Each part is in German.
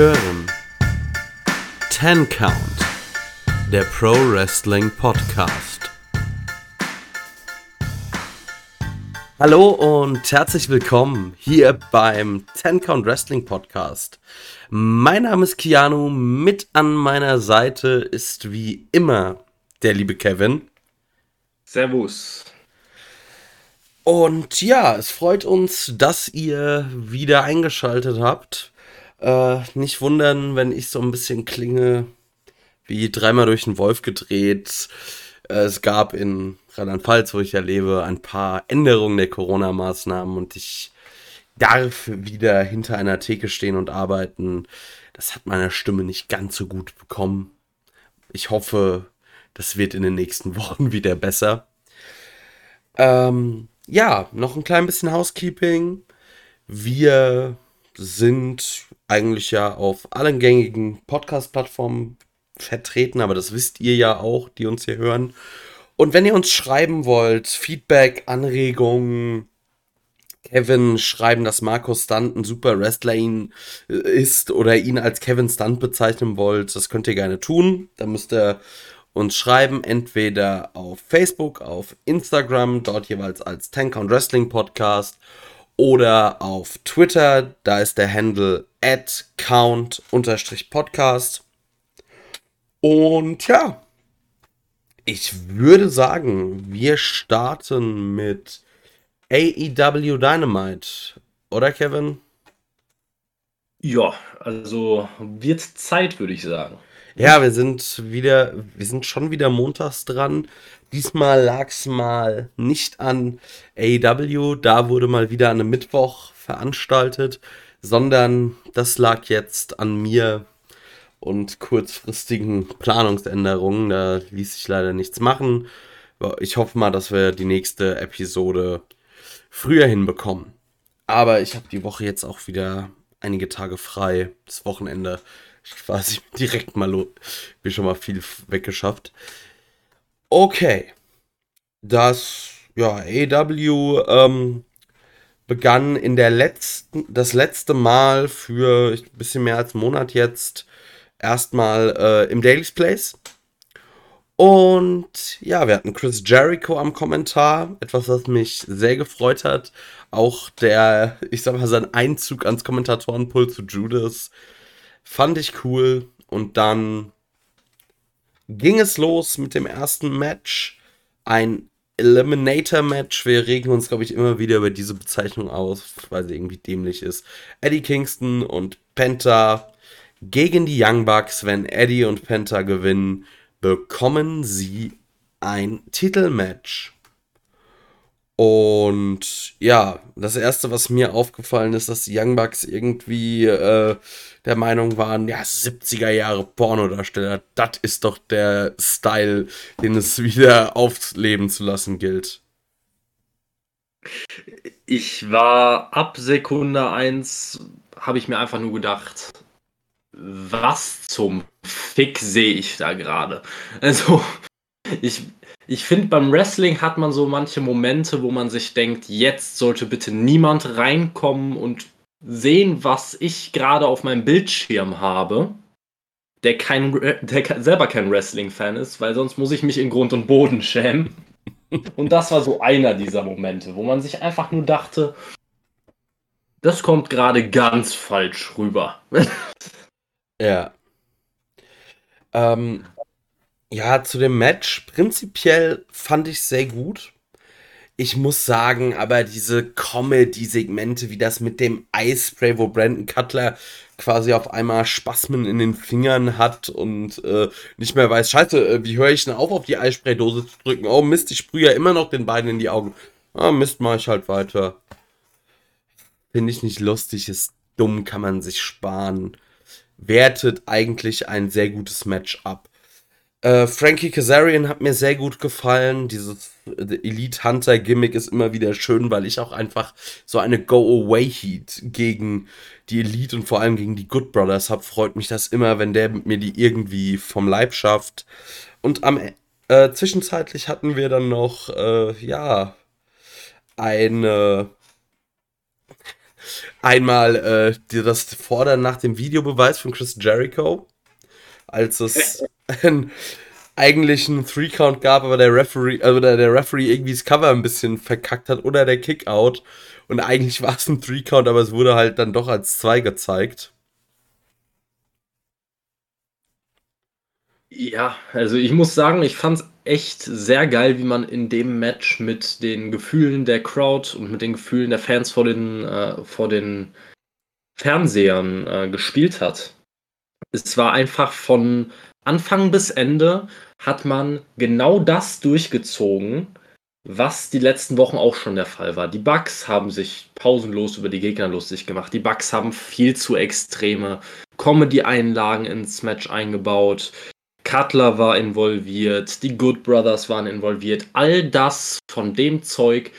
hören Ten Count, der Pro Wrestling Podcast. Hallo und herzlich willkommen hier beim Ten Count Wrestling Podcast. Mein Name ist Keanu, mit an meiner Seite ist wie immer der liebe Kevin. Servus. Und ja, es freut uns, dass ihr wieder eingeschaltet habt. Äh, nicht wundern, wenn ich so ein bisschen klinge wie dreimal durch den Wolf gedreht. Äh, es gab in Rheinland-Pfalz, wo ich ja lebe, ein paar Änderungen der Corona-Maßnahmen und ich darf wieder hinter einer Theke stehen und arbeiten. Das hat meine Stimme nicht ganz so gut bekommen. Ich hoffe, das wird in den nächsten Wochen wieder besser. Ähm, ja, noch ein klein bisschen Housekeeping. Wir sind eigentlich ja auf allen gängigen Podcast-Plattformen vertreten, aber das wisst ihr ja auch, die uns hier hören. Und wenn ihr uns schreiben wollt, Feedback, Anregungen, Kevin schreiben, dass Markus Stunt ein super Wrestler ihn äh, ist oder ihn als Kevin Stunt bezeichnen wollt, das könnt ihr gerne tun. Da müsst ihr uns schreiben, entweder auf Facebook, auf Instagram, dort jeweils als Tank Wrestling Podcast oder auf Twitter, da ist der Handle at count-podcast. Und ja, ich würde sagen, wir starten mit AEW Dynamite, oder Kevin? Ja, also wird Zeit, würde ich sagen. Ja, wir sind wieder, wir sind schon wieder montags dran. Diesmal lag es mal nicht an AEW, da wurde mal wieder an einem Mittwoch veranstaltet, sondern das lag jetzt an mir und kurzfristigen Planungsänderungen. Da ließ sich leider nichts machen. Ich hoffe mal, dass wir die nächste Episode früher hinbekommen. Aber ich habe die Woche jetzt auch wieder einige Tage frei, das Wochenende quasi direkt mal wie schon mal viel weggeschafft. Okay. Das, ja, AW ähm, begann in der letzten, das letzte Mal für ein bisschen mehr als einen Monat jetzt erstmal äh, im Daily's Place. Und ja, wir hatten Chris Jericho am Kommentar, etwas, was mich sehr gefreut hat. Auch der, ich sag mal, sein Einzug ans Kommentatorenpult zu Judas Fand ich cool. Und dann ging es los mit dem ersten Match. Ein Eliminator-Match. Wir regen uns, glaube ich, immer wieder über diese Bezeichnung aus, weil sie irgendwie dämlich ist. Eddie Kingston und Penta gegen die Young Bucks. Wenn Eddie und Penta gewinnen, bekommen sie ein Titelmatch. Und ja, das erste, was mir aufgefallen ist, dass die Young Bucks irgendwie äh, der Meinung waren, ja, 70er Jahre Pornodarsteller, das ist doch der Style, den es wieder aufleben zu lassen gilt. Ich war ab Sekunde 1, habe ich mir einfach nur gedacht, was zum Fick sehe ich da gerade? Also, ich, ich finde, beim Wrestling hat man so manche Momente, wo man sich denkt, jetzt sollte bitte niemand reinkommen und sehen, was ich gerade auf meinem Bildschirm habe, der, kein, der selber kein Wrestling-Fan ist, weil sonst muss ich mich in Grund und Boden schämen. Und das war so einer dieser Momente, wo man sich einfach nur dachte, das kommt gerade ganz falsch rüber. ja. Ähm, ja, zu dem Match. Prinzipiell fand ich sehr gut. Ich muss sagen, aber diese Comedy-Segmente, wie das mit dem Eispray, wo Brandon Cutler quasi auf einmal Spasmen in den Fingern hat und äh, nicht mehr weiß, scheiße, äh, wie höre ich denn auf, auf die Eispraydose zu drücken? Oh Mist, ich sprühe ja immer noch den beiden in die Augen. Ah, Mist, mach ich halt weiter. Finde ich nicht lustig, ist dumm, kann man sich sparen. Wertet eigentlich ein sehr gutes Match ab. Äh, Frankie Kazarian hat mir sehr gut gefallen. Dieses Elite Hunter Gimmick ist immer wieder schön, weil ich auch einfach so eine Go-Away-Heat gegen die Elite und vor allem gegen die Good Brothers habe. Freut mich das immer, wenn der mir die irgendwie vom Leib schafft. Und am äh, zwischenzeitlich hatten wir dann noch, äh, ja, eine Einmal äh, das Fordern nach dem Videobeweis von Chris Jericho, als es einen eigentlichen Three-Count gab, aber der Referee, also der, der Referee irgendwie das Cover ein bisschen verkackt hat oder der Kickout. Und eigentlich war es ein Three-Count, aber es wurde halt dann doch als zwei gezeigt. Ja, also ich muss sagen, ich fand es echt sehr geil, wie man in dem Match mit den Gefühlen der Crowd und mit den Gefühlen der Fans vor den, äh, vor den Fernsehern äh, gespielt hat. Es war einfach von Anfang bis Ende hat man genau das durchgezogen, was die letzten Wochen auch schon der Fall war. Die Bugs haben sich pausenlos über die Gegner lustig gemacht. Die Bugs haben viel zu extreme Comedy-Einlagen ins Match eingebaut. Cutler war involviert, die Good Brothers waren involviert. All das von dem Zeug,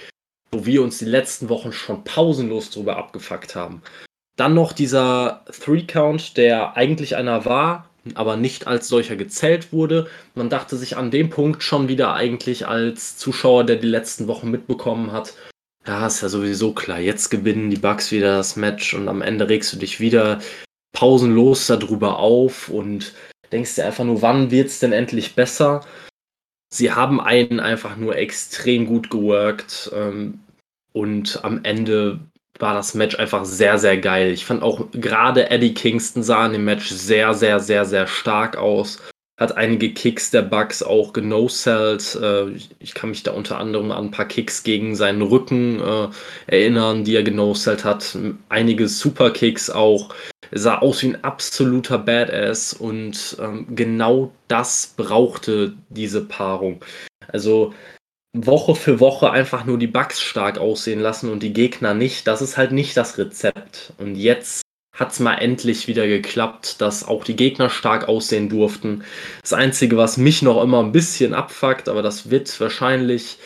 wo wir uns die letzten Wochen schon pausenlos drüber abgefuckt haben. Dann noch dieser Three-Count, der eigentlich einer war, aber nicht als solcher gezählt wurde. Man dachte sich an dem Punkt schon wieder eigentlich als Zuschauer, der die letzten Wochen mitbekommen hat, ja, ist ja sowieso klar, jetzt gewinnen die Bugs wieder das Match und am Ende regst du dich wieder pausenlos darüber auf und denkst dir einfach nur, wann wird es denn endlich besser? Sie haben einen einfach nur extrem gut geworkt ähm, und am Ende war das Match einfach sehr, sehr geil. Ich fand auch gerade Eddie Kingston sah in dem Match sehr, sehr, sehr, sehr stark aus. Hat einige Kicks der Bugs auch genosellt. Äh, ich kann mich da unter anderem an ein paar Kicks gegen seinen Rücken äh, erinnern, die er genosellt hat. Einige Superkicks auch. Er sah aus wie ein absoluter Badass und ähm, genau das brauchte diese Paarung. Also Woche für Woche einfach nur die Bugs stark aussehen lassen und die Gegner nicht, das ist halt nicht das Rezept. Und jetzt hat es mal endlich wieder geklappt, dass auch die Gegner stark aussehen durften. Das Einzige, was mich noch immer ein bisschen abfuckt, aber das wird wahrscheinlich,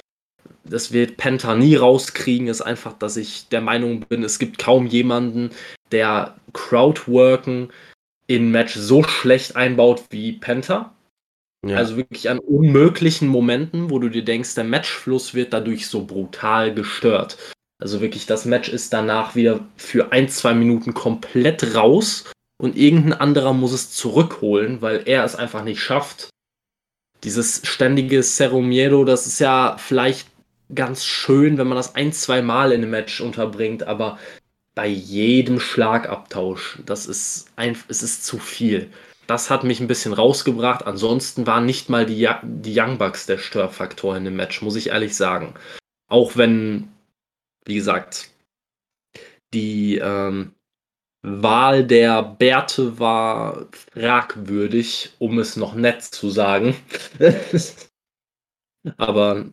das wird Penta nie rauskriegen, ist einfach, dass ich der Meinung bin, es gibt kaum jemanden, der Crowdworken in Match so schlecht einbaut wie Penta. Ja. Also wirklich an unmöglichen Momenten, wo du dir denkst, der Matchfluss wird dadurch so brutal gestört. Also wirklich, das Match ist danach wieder für ein, zwei Minuten komplett raus und irgendein anderer muss es zurückholen, weil er es einfach nicht schafft. Dieses ständige Cerro Miedo, das ist ja vielleicht ganz schön, wenn man das ein, zwei Mal in einem Match unterbringt, aber bei jedem Schlagabtausch, das ist einfach, es ist zu viel. Das hat mich ein bisschen rausgebracht. Ansonsten waren nicht mal die, die Young Bucks der Störfaktor in dem Match, muss ich ehrlich sagen. Auch wenn, wie gesagt, die ähm, Wahl der Bärte war fragwürdig, um es noch nett zu sagen. Aber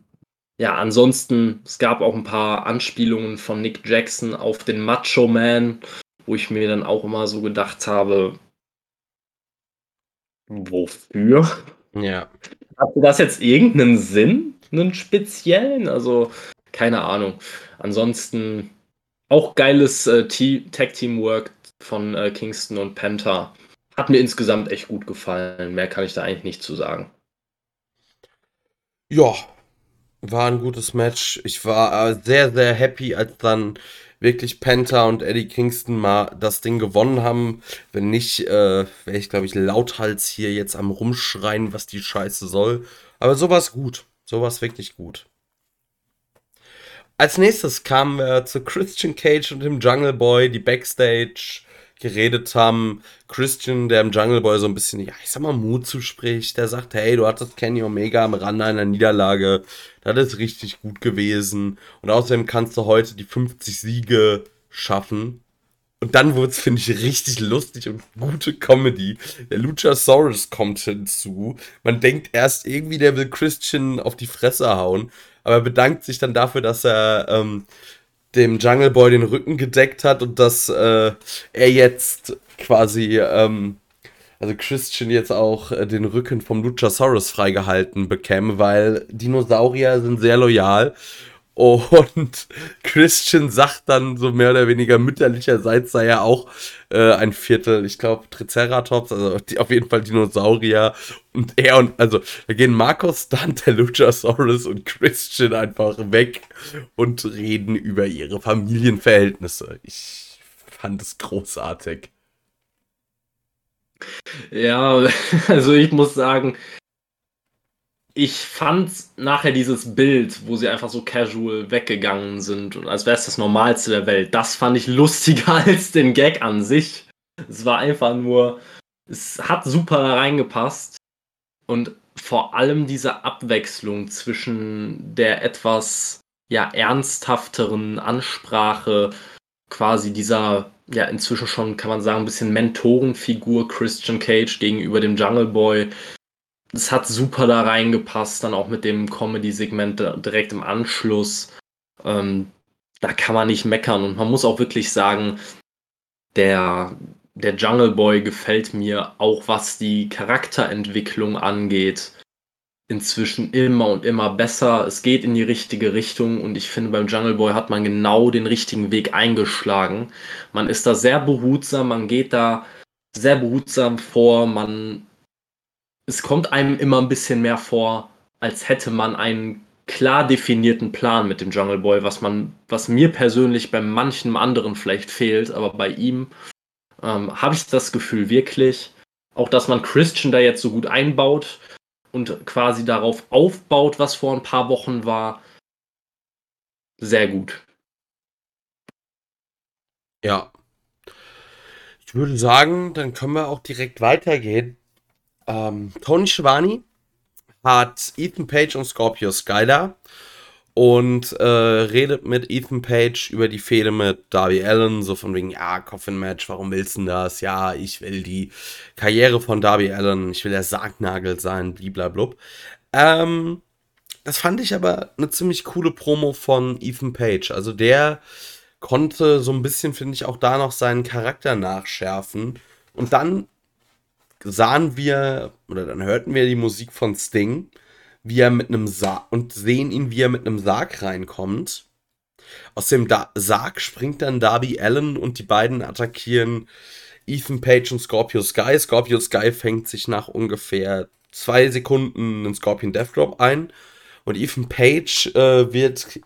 ja, ansonsten, es gab auch ein paar Anspielungen von Nick Jackson auf den Macho Man, wo ich mir dann auch immer so gedacht habe, wofür? Ja. Hat das jetzt irgendeinen Sinn? Einen speziellen? Also, keine Ahnung. Ansonsten auch geiles äh, Tag-Teamwork von äh, Kingston und Penta. Hat mir insgesamt echt gut gefallen. Mehr kann ich da eigentlich nicht zu sagen. Ja, war ein gutes Match. Ich war äh, sehr, sehr happy, als dann wirklich Penta und Eddie Kingston mal das Ding gewonnen haben. Wenn nicht, äh, wäre ich, glaube ich, lauthals hier jetzt am Rumschreien, was die Scheiße soll. Aber sowas gut. Sowas wirklich gut. Als nächstes kamen wir zu Christian Cage und dem Jungle Boy, die Backstage geredet haben. Christian, der im Jungle Boy so ein bisschen, ja, ich sag mal, Mut zuspricht. Der sagt, hey, du hattest Kenny Omega am Rande einer Niederlage. Das ist richtig gut gewesen. Und außerdem kannst du heute die 50 Siege schaffen. Und dann wurde es, finde ich, richtig lustig und gute Comedy. Der Luchasaurus kommt hinzu. Man denkt erst irgendwie, der will Christian auf die Fresse hauen. Aber er bedankt sich dann dafür, dass er ähm, dem Jungle Boy den Rücken gedeckt hat und dass äh, er jetzt quasi, ähm, also Christian jetzt auch äh, den Rücken vom Luchasaurus freigehalten bekäme, weil Dinosaurier sind sehr loyal Und Christian sagt dann so mehr oder weniger mütterlicherseits sei er auch äh, ein Viertel, ich glaube Triceratops, also die, auf jeden Fall Dinosaurier. Und er und, also da gehen Markus, Dante, Luchasaurus und Christian einfach weg und reden über ihre Familienverhältnisse. Ich fand es großartig. Ja, also ich muss sagen, ich fand nachher dieses Bild, wo sie einfach so casual weggegangen sind und als wäre es das Normalste der Welt, das fand ich lustiger als den Gag an sich. Es war einfach nur, es hat super reingepasst und vor allem diese Abwechslung zwischen der etwas ja ernsthafteren Ansprache quasi dieser ja inzwischen schon kann man sagen ein bisschen Mentorenfigur Christian Cage gegenüber dem Jungle Boy es hat super da reingepasst, dann auch mit dem Comedy-Segment direkt im Anschluss. Ähm, da kann man nicht meckern und man muss auch wirklich sagen, der, der Jungle Boy gefällt mir auch, was die Charakterentwicklung angeht, inzwischen immer und immer besser. Es geht in die richtige Richtung und ich finde, beim Jungle Boy hat man genau den richtigen Weg eingeschlagen. Man ist da sehr behutsam, man geht da sehr behutsam vor, man es kommt einem immer ein bisschen mehr vor, als hätte man einen klar definierten Plan mit dem Jungle Boy, was man, was mir persönlich bei manchen anderen vielleicht fehlt, aber bei ihm ähm, habe ich das Gefühl wirklich, auch dass man Christian da jetzt so gut einbaut und quasi darauf aufbaut, was vor ein paar Wochen war, sehr gut. Ja. Ich würde sagen, dann können wir auch direkt weitergehen ähm, Tony Schiavone hat Ethan Page und Scorpio Sky da und äh, redet mit Ethan Page über die Fehde mit Darby Allen, so von wegen, ja, Coffin Match, warum willst du das? Ja, ich will die Karriere von Darby Allen, ich will der Sargnagel sein, bliblablub. Ähm, das fand ich aber eine ziemlich coole Promo von Ethan Page. Also der konnte so ein bisschen, finde ich, auch da noch seinen Charakter nachschärfen. Und dann sahen wir, oder dann hörten wir die Musik von Sting, wie er mit einem Sarg, und sehen ihn, wie er mit einem Sarg reinkommt. Aus dem da Sarg springt dann Darby Allen und die beiden attackieren Ethan Page und Scorpio Sky. Scorpio Sky fängt sich nach ungefähr zwei Sekunden einen Scorpion Death Drop ein. Und Ethan Page äh, wird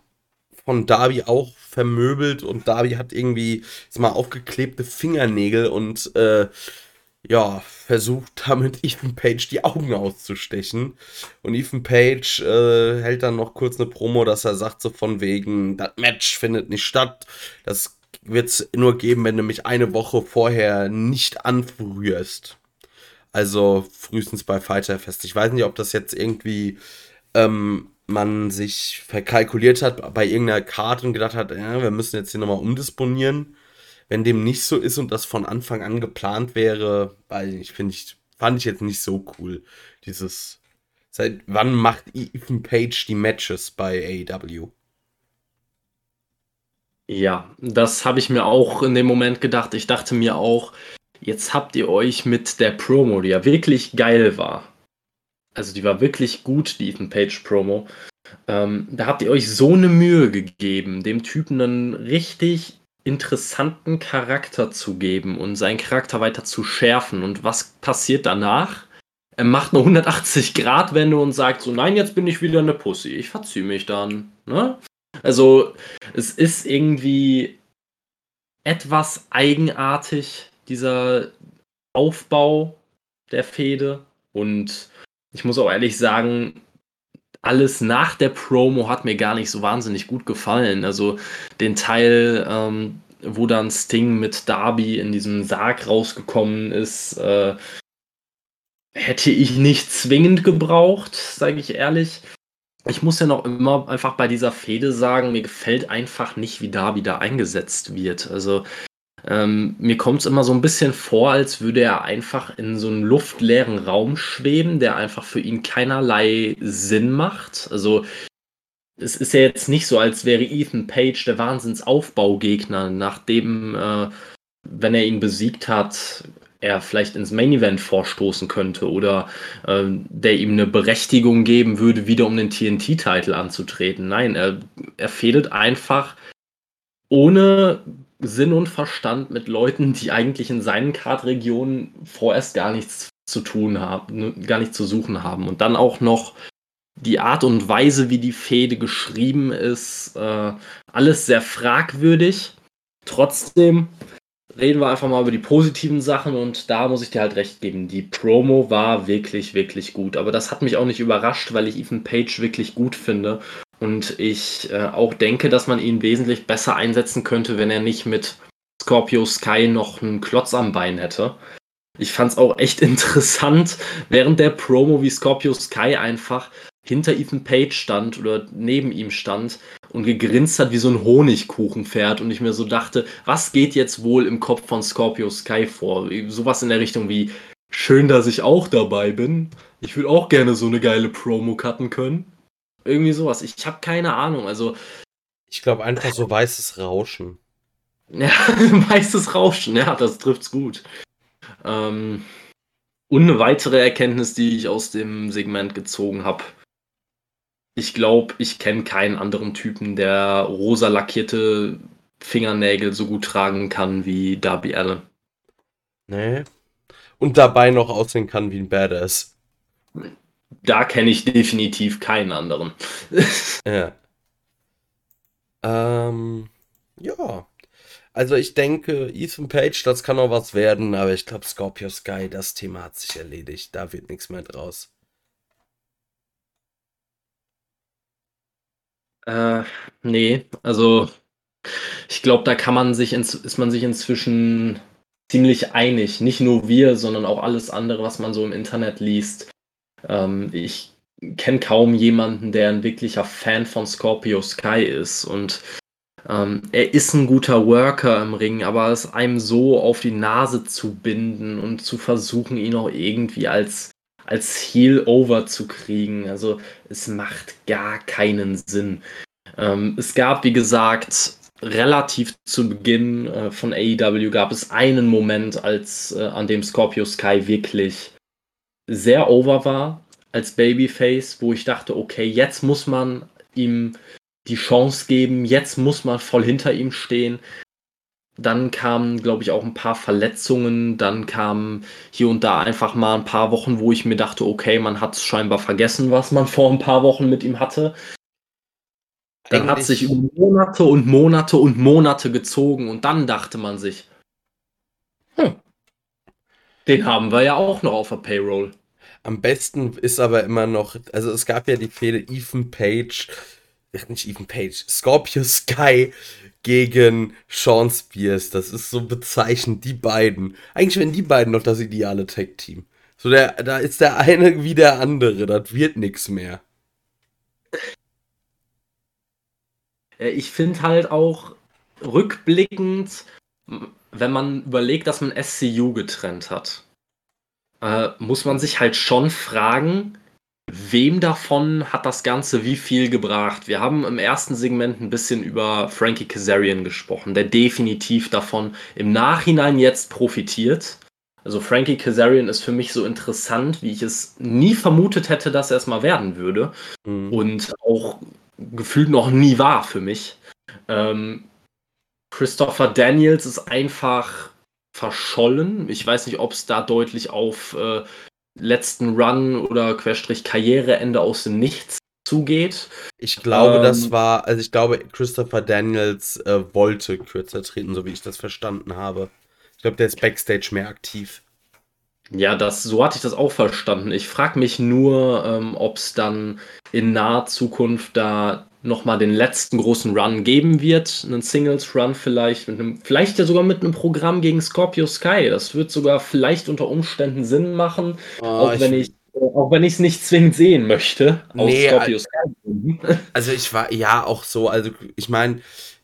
von Darby auch vermöbelt und Darby hat irgendwie jetzt mal aufgeklebte Fingernägel und äh, ja, versucht damit Ethan Page die Augen auszustechen. Und Ethan Page äh, hält dann noch kurz eine Promo, dass er sagt so von wegen, das Match findet nicht statt. Das wird es nur geben, wenn du mich eine Woche vorher nicht anrührst. Also frühestens bei Fighter Fest. Ich weiß nicht, ob das jetzt irgendwie ähm, man sich verkalkuliert hat bei irgendeiner Karte und gedacht hat, ja, wir müssen jetzt hier nochmal umdisponieren wenn dem nicht so ist und das von Anfang an geplant wäre, weil ich finde ich, fand ich jetzt nicht so cool. Dieses, seit wann macht Ethan Page die Matches bei AEW? Ja, das habe ich mir auch in dem Moment gedacht. Ich dachte mir auch, jetzt habt ihr euch mit der Promo, die ja wirklich geil war, also die war wirklich gut, die Ethan Page Promo, ähm, da habt ihr euch so eine Mühe gegeben, dem Typen einen richtig interessanten Charakter zu geben und seinen Charakter weiter zu schärfen. Und was passiert danach? Er macht eine 180-Grad-Wende und sagt so, nein, jetzt bin ich wieder eine Pussy. Ich verziehe mich dann. Ne? Also, es ist irgendwie etwas eigenartig, dieser Aufbau der Fehde. Und ich muss auch ehrlich sagen, alles nach der Promo hat mir gar nicht so wahnsinnig gut gefallen. Also den Teil, ähm, wo dann Sting mit Darby in diesem Sarg rausgekommen ist, äh, hätte ich nicht zwingend gebraucht, sage ich ehrlich. Ich muss ja noch immer einfach bei dieser Fehde sagen, mir gefällt einfach nicht, wie Darby da eingesetzt wird. Also ähm, mir kommt es immer so ein bisschen vor, als würde er einfach in so einem luftleeren Raum schweben, der einfach für ihn keinerlei Sinn macht. Also es ist ja jetzt nicht so, als wäre Ethan Page der Wahnsinnsaufbaugegner, nachdem, äh, wenn er ihn besiegt hat, er vielleicht ins Main Event vorstoßen könnte oder äh, der ihm eine Berechtigung geben würde, wieder um den TNT-Titel anzutreten. Nein, er, er fädelt einfach ohne Sinn und Verstand mit Leuten, die eigentlich in seinen Kartregionen vorerst gar nichts zu tun haben, gar nichts zu suchen haben. Und dann auch noch die Art und Weise, wie die Fehde geschrieben ist, äh, alles sehr fragwürdig. Trotzdem reden wir einfach mal über die positiven Sachen und da muss ich dir halt recht geben. Die Promo war wirklich, wirklich gut. Aber das hat mich auch nicht überrascht, weil ich Ethan Page wirklich gut finde und ich äh, auch denke, dass man ihn wesentlich besser einsetzen könnte, wenn er nicht mit Scorpio Sky noch einen Klotz am Bein hätte. Ich fand es auch echt interessant, während der Promo, wie Scorpio Sky einfach hinter Ethan Page stand oder neben ihm stand und gegrinst hat wie so ein Honigkuchenpferd und ich mir so dachte, was geht jetzt wohl im Kopf von Scorpio Sky vor? Sowas in der Richtung wie, schön, dass ich auch dabei bin. Ich würde auch gerne so eine geile Promo cutten können. Irgendwie sowas. Ich habe keine Ahnung. Also. Ich glaube einfach so weißes Rauschen. Ja, weißes Rauschen, ja, das trifft's gut. Ähm, und eine weitere Erkenntnis, die ich aus dem Segment gezogen habe. Ich glaube, ich kenne keinen anderen Typen, der rosa lackierte Fingernägel so gut tragen kann wie Darby Allen. Nee. Und dabei noch aussehen kann wie ein Badass da kenne ich definitiv keinen anderen. ja. Ähm, ja. Also ich denke, Ethan Page, das kann noch was werden, aber ich glaube, Scorpio Sky, das Thema hat sich erledigt. Da wird nichts mehr draus. Äh, nee, also ich glaube, da kann man sich ist man sich inzwischen ziemlich einig. Nicht nur wir, sondern auch alles andere, was man so im Internet liest. Ähm, ich kenne kaum jemanden, der ein wirklicher Fan von Scorpio Sky ist. Und ähm, er ist ein guter Worker im Ring, aber es einem so auf die Nase zu binden und zu versuchen, ihn auch irgendwie als, als Heel over zu kriegen, also es macht gar keinen Sinn. Ähm, es gab, wie gesagt, relativ zu Beginn äh, von AEW gab es einen Moment, als äh, an dem Scorpio Sky wirklich sehr over war als Babyface, wo ich dachte, okay, jetzt muss man ihm die Chance geben, jetzt muss man voll hinter ihm stehen. Dann kamen, glaube ich, auch ein paar Verletzungen. Dann kamen hier und da einfach mal ein paar Wochen, wo ich mir dachte, okay, man hat scheinbar vergessen, was man vor ein paar Wochen mit ihm hatte. Dann Eigentlich. hat sich über Monate und Monate und Monate gezogen und dann dachte man sich, den haben wir ja auch noch auf der Payroll. Am besten ist aber immer noch, also es gab ja die Fehde Ethan Page, nicht Ethan Page, Scorpio Sky gegen Sean Spears. Das ist so bezeichnend, die beiden. Eigentlich wären die beiden noch das ideale Tag-Team. So, der, da ist der eine wie der andere, das wird nichts mehr. Ich finde halt auch rückblickend, wenn man überlegt, dass man SCU getrennt hat äh, muss man sich halt schon fragen, wem davon hat das Ganze wie viel gebracht? Wir haben im ersten Segment ein bisschen über Frankie Kazarian gesprochen, der definitiv davon im Nachhinein jetzt profitiert. Also Frankie Kazarian ist für mich so interessant, wie ich es nie vermutet hätte, dass er es mal werden würde. Mhm. Und auch gefühlt noch nie war für mich. Ähm, Christopher Daniels ist einfach verschollen. Ich weiß nicht, ob es da deutlich auf äh, letzten Run oder Querstrich Karriereende aus dem Nichts zugeht. Ich glaube, ähm, das war, also ich glaube, Christopher Daniels äh, wollte kürzer treten, so wie ich das verstanden habe. Ich glaube, der ist backstage mehr aktiv. Ja, das, so hatte ich das auch verstanden. Ich frage mich nur, ähm, ob es dann in naher Zukunft da nochmal den letzten großen Run geben wird. Einen Singles-Run vielleicht, mit einem, vielleicht ja sogar mit einem Programm gegen Scorpio Sky. Das wird sogar vielleicht unter Umständen Sinn machen, oh, auch, wenn ich, auch wenn ich es nicht zwingend sehen möchte. Nee, Scorpio Sky. Also ich war ja auch so, also ich meine,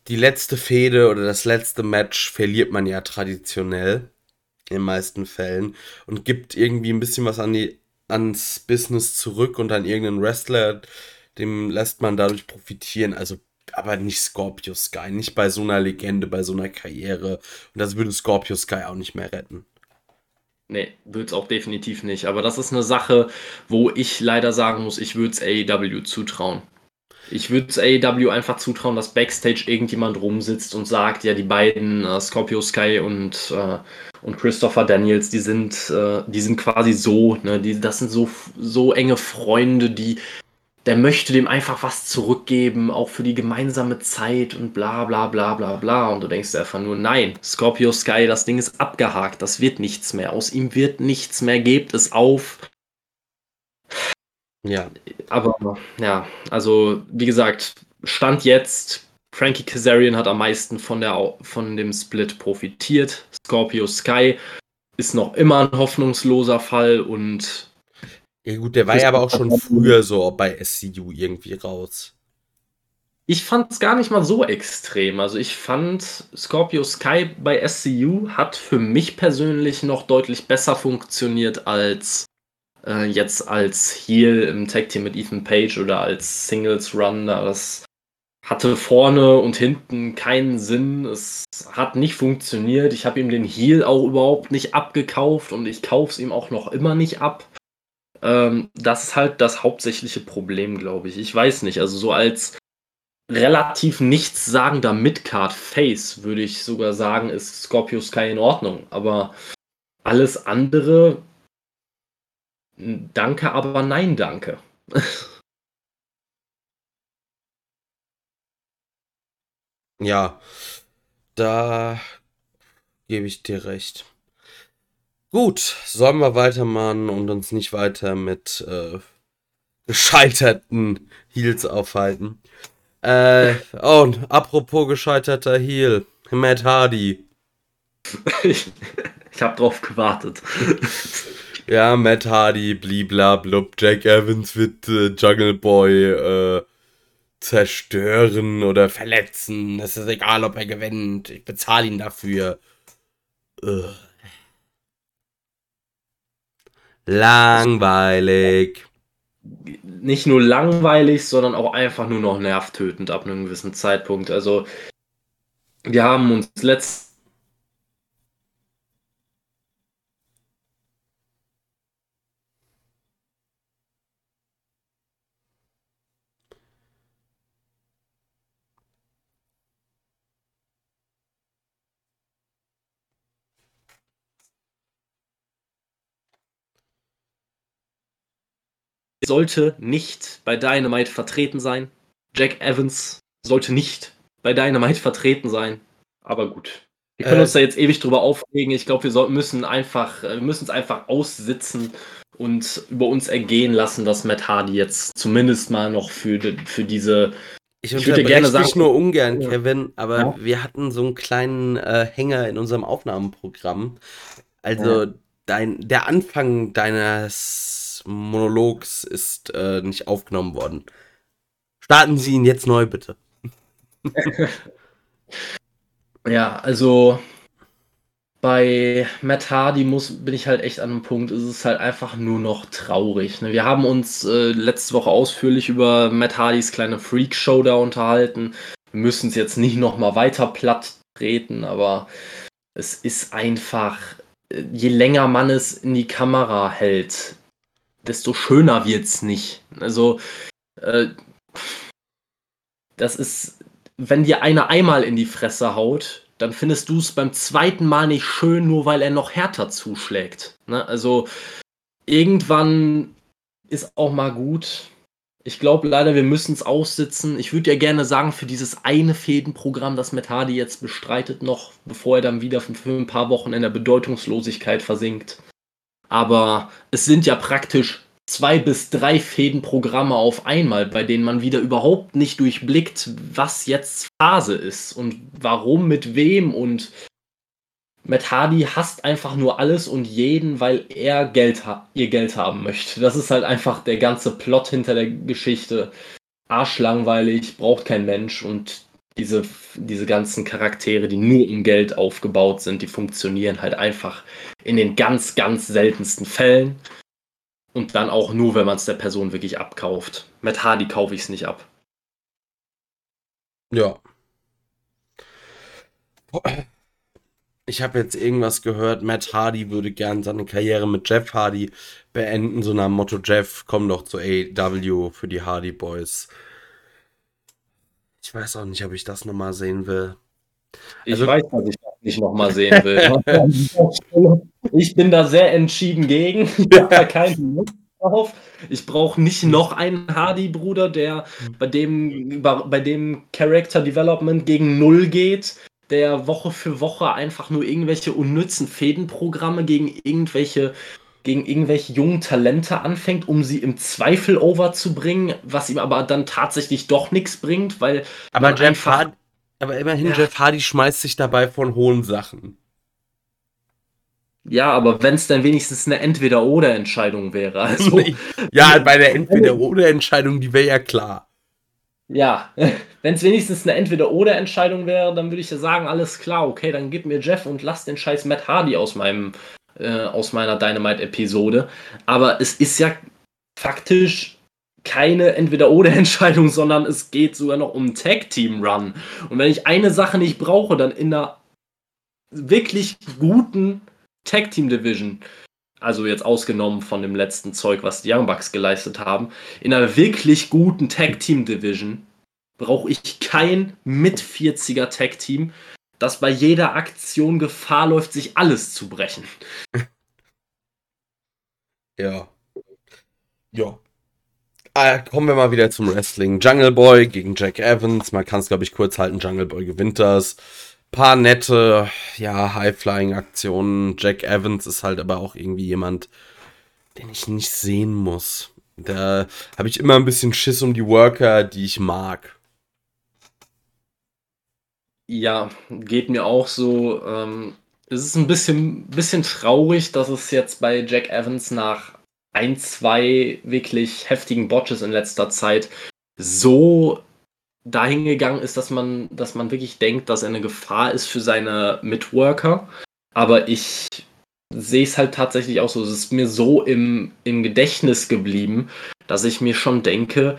die letzte Fehde oder das letzte Match verliert man ja traditionell in den meisten Fällen und gibt irgendwie ein bisschen was an die ans Business zurück und an irgendeinen Wrestler, dem lässt man dadurch profitieren. Also, aber nicht Scorpio Sky, nicht bei so einer Legende, bei so einer Karriere. Und das würde Scorpio Sky auch nicht mehr retten. Nee, würde es auch definitiv nicht. Aber das ist eine Sache, wo ich leider sagen muss, ich würde es AEW zutrauen. Ich würde es AEW einfach zutrauen, dass Backstage irgendjemand rumsitzt und sagt, ja, die beiden, äh, Scorpio Sky und, äh, und Christopher Daniels, die sind, äh, die sind quasi so, ne, die, das sind so, so enge Freunde, die, der möchte dem einfach was zurückgeben, auch für die gemeinsame Zeit und bla bla bla bla bla. Und du denkst einfach nur, nein, Scorpio Sky, das Ding ist abgehakt, das wird nichts mehr. Aus ihm wird nichts mehr, gebt es auf. Ja. Aber ja, also wie gesagt, Stand jetzt, Frankie Kazarian hat am meisten von, der, von dem Split profitiert. Scorpio Sky ist noch immer ein hoffnungsloser Fall und. Ja, gut, der war ja aber auch schon früher so bei SCU irgendwie raus. Ich fand es gar nicht mal so extrem. Also ich fand Scorpio Sky bei SCU hat für mich persönlich noch deutlich besser funktioniert als äh, jetzt als Heel im Tag Team mit Ethan Page oder als Singles Run. Das hatte vorne und hinten keinen Sinn. Es hat nicht funktioniert. Ich habe ihm den Heel auch überhaupt nicht abgekauft und ich kaufe es ihm auch noch immer nicht ab. Ähm, das ist halt das hauptsächliche Problem, glaube ich. Ich weiß nicht. Also so als relativ nichtssagender Midcard Face würde ich sogar sagen, ist Scorpio Sky in Ordnung. Aber alles andere Danke, aber nein, danke. ja, da gebe ich dir recht. Gut, sollen wir weitermachen und uns nicht weiter mit äh, gescheiterten Heels aufhalten. Äh, oh, und apropos gescheiterter Heel, Matt Hardy. ich, ich habe drauf gewartet. Ja, Matt Hardy, blibla, blub, Jack Evans wird äh, Jungle Boy äh, zerstören oder verletzen. Es ist egal, ob er gewinnt. Ich bezahle ihn dafür. Ugh. Langweilig. Nicht nur langweilig, sondern auch einfach nur noch nervtötend ab einem gewissen Zeitpunkt. Also, wir haben uns letzt sollte nicht bei Dynamite vertreten sein. Jack Evans sollte nicht bei Dynamite vertreten sein. Aber gut. Wir können äh, uns da jetzt ewig drüber aufregen. Ich glaube, wir soll, müssen einfach, wir müssen es einfach aussitzen und über uns ergehen lassen, dass Matt Hardy jetzt zumindest mal noch für, für diese. Ich, ich würde gerne sagen, nur ungern, Kevin, aber ja. wir hatten so einen kleinen äh, Hänger in unserem Aufnahmeprogramm. Also ja. dein, der Anfang deines Monologs ist äh, nicht aufgenommen worden. Starten Sie ihn jetzt neu, bitte. ja, also bei Matt Hardy muss, bin ich halt echt an einem Punkt, es ist halt einfach nur noch traurig. Ne? Wir haben uns äh, letzte Woche ausführlich über Matt Hardys kleine Freak-Show da unterhalten. Wir müssen es jetzt nicht nochmal weiter platt treten, aber es ist einfach, äh, je länger man es in die Kamera hält, desto schöner wird es nicht. Also, äh, das ist, wenn dir einer einmal in die Fresse haut, dann findest du es beim zweiten Mal nicht schön, nur weil er noch härter zuschlägt. Ne? Also, irgendwann ist auch mal gut. Ich glaube leider, wir müssen es aussitzen. Ich würde ja gerne sagen, für dieses eine Fädenprogramm, das Metadi jetzt bestreitet, noch, bevor er dann wieder für ein paar Wochen in der Bedeutungslosigkeit versinkt. Aber es sind ja praktisch zwei bis drei Fädenprogramme auf einmal, bei denen man wieder überhaupt nicht durchblickt, was jetzt Phase ist und warum mit wem und Matt Hardy hasst einfach nur alles und jeden, weil er Geld ihr Geld haben möchte. Das ist halt einfach der ganze Plot hinter der Geschichte. Arschlangweilig, braucht kein Mensch und diese, diese ganzen Charaktere, die nur um Geld aufgebaut sind, die funktionieren halt einfach in den ganz, ganz seltensten Fällen. Und dann auch nur, wenn man es der Person wirklich abkauft. Mit Hardy kaufe ich es nicht ab. Ja. ich habe jetzt irgendwas gehört, Matt Hardy würde gern seine Karriere mit Jeff Hardy beenden, so nach dem Motto, Jeff, komm doch zu AW für die Hardy Boys. Ich weiß auch nicht, ob ich das nochmal sehen will. Ich also, weiß, dass ich das nicht nochmal sehen will. ich bin da sehr entschieden gegen. Ich habe da keinen Lust drauf. Ich brauche nicht noch einen Hardy-Bruder, der bei dem, bei dem Character Development gegen Null geht, der Woche für Woche einfach nur irgendwelche unnützen Fädenprogramme gegen irgendwelche gegen irgendwelche jungen Talente anfängt, um sie im Zweifel overzubringen, was ihm aber dann tatsächlich doch nichts bringt, weil aber Jeff Hardy, aber immerhin ja. Jeff Hardy schmeißt sich dabei von hohen Sachen. Ja, aber wenn es dann wenigstens eine Entweder-Oder-Entscheidung wäre. Also, ja, bei der Entweder-Oder-Entscheidung, die wäre ja klar. Ja, wenn es wenigstens eine Entweder-Oder-Entscheidung wäre, dann würde ich ja sagen, alles klar, okay, dann gib mir Jeff und lass den scheiß Matt Hardy aus meinem äh, aus meiner Dynamite-Episode. Aber es ist ja faktisch keine Entweder-Oder-Entscheidung, sondern es geht sogar noch um Tag-Team-Run. Und wenn ich eine Sache nicht brauche, dann in einer wirklich guten Tag-Team-Division, also jetzt ausgenommen von dem letzten Zeug, was die Young Bucks geleistet haben, in einer wirklich guten Tag-Team-Division brauche ich kein mit 40er Tag-Team, dass bei jeder Aktion Gefahr läuft, sich alles zu brechen. Ja. Ja. Ah, kommen wir mal wieder zum Wrestling. Jungle Boy gegen Jack Evans. Man kann es, glaube ich, kurz halten. Jungle Boy gewinnt das. Paar nette, ja, High-Flying-Aktionen. Jack Evans ist halt aber auch irgendwie jemand, den ich nicht sehen muss. Da habe ich immer ein bisschen Schiss um die Worker, die ich mag. Ja, geht mir auch so. Ähm, es ist ein bisschen, bisschen traurig, dass es jetzt bei Jack Evans nach ein, zwei wirklich heftigen Botches in letzter Zeit so dahingegangen ist, dass man, dass man wirklich denkt, dass er eine Gefahr ist für seine Mitworker. Aber ich sehe es halt tatsächlich auch so. Es ist mir so im, im Gedächtnis geblieben, dass ich mir schon denke,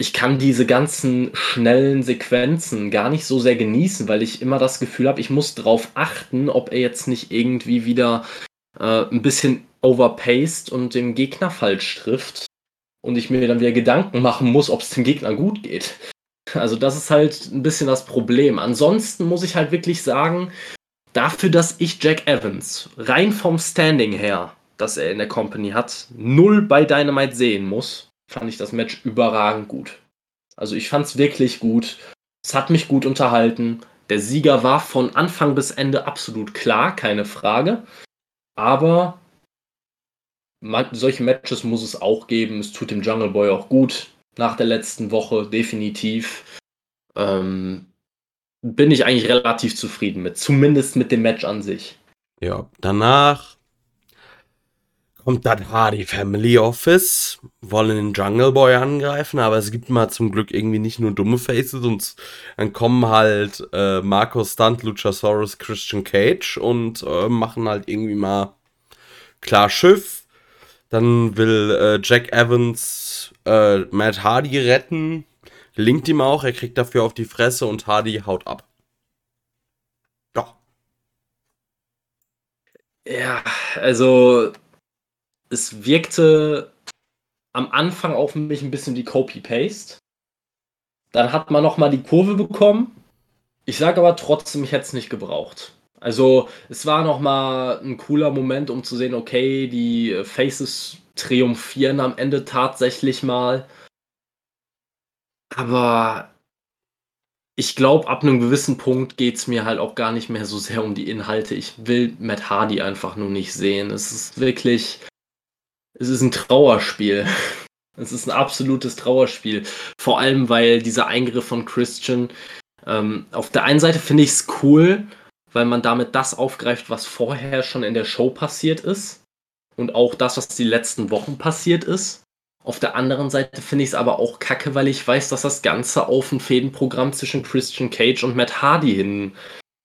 ich kann diese ganzen schnellen Sequenzen gar nicht so sehr genießen, weil ich immer das Gefühl habe, ich muss darauf achten, ob er jetzt nicht irgendwie wieder äh, ein bisschen overpaced und den Gegner falsch trifft und ich mir dann wieder Gedanken machen muss, ob es dem Gegner gut geht. Also das ist halt ein bisschen das Problem. Ansonsten muss ich halt wirklich sagen, dafür, dass ich Jack Evans rein vom Standing her, das er in der Company hat, null bei Dynamite sehen muss, fand ich das Match überragend gut. Also ich fand es wirklich gut. Es hat mich gut unterhalten. Der Sieger war von Anfang bis Ende absolut klar, keine Frage. Aber solche Matches muss es auch geben. Es tut dem Jungle Boy auch gut. Nach der letzten Woche definitiv. Ähm, bin ich eigentlich relativ zufrieden mit. Zumindest mit dem Match an sich. Ja, danach kommt dann Hardy Family Office, wollen den Jungle Boy angreifen, aber es gibt mal zum Glück irgendwie nicht nur dumme Faces und dann kommen halt äh, Marco Stunt, Luchasaurus, Christian Cage und äh, machen halt irgendwie mal klar Schiff. Dann will äh, Jack Evans äh, Matt Hardy retten, gelingt ihm auch, er kriegt dafür auf die Fresse und Hardy haut ab. Doch. Ja, also es wirkte am Anfang auf mich ein bisschen wie Copy-Paste. Dann hat man nochmal die Kurve bekommen. Ich sage aber trotzdem, ich hätte es nicht gebraucht. Also es war nochmal ein cooler Moment, um zu sehen, okay, die Faces triumphieren am Ende tatsächlich mal. Aber ich glaube, ab einem gewissen Punkt geht es mir halt auch gar nicht mehr so sehr um die Inhalte. Ich will Matt Hardy einfach nur nicht sehen. Es ist wirklich es ist ein Trauerspiel. Es ist ein absolutes Trauerspiel. Vor allem, weil dieser Eingriff von Christian, ähm, auf der einen Seite finde ich es cool, weil man damit das aufgreift, was vorher schon in der Show passiert ist. Und auch das, was die letzten Wochen passiert ist. Auf der anderen Seite finde ich es aber auch kacke, weil ich weiß, dass das Ganze auf ein Fädenprogramm zwischen Christian Cage und Matt Hardy hin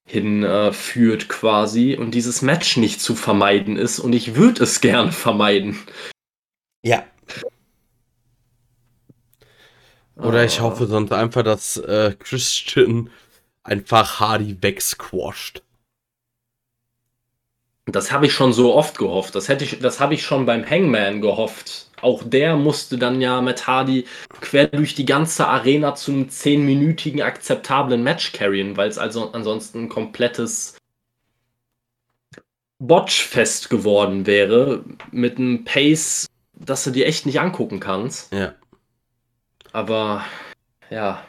hinführt äh, quasi und dieses Match nicht zu vermeiden ist und ich würde es gerne vermeiden. Ja. Oder ich hoffe sonst einfach, dass äh, Christian einfach Hardy wegsquasht. Das habe ich schon so oft gehofft. Das hätte ich, das habe ich schon beim Hangman gehofft. Auch der musste dann ja Matt Hardy quer durch die ganze Arena zum zehnminütigen akzeptablen Match carryen, weil es also ansonsten ein komplettes Botchfest geworden wäre mit einem Pace, dass du dir echt nicht angucken kannst. Ja. Aber ja,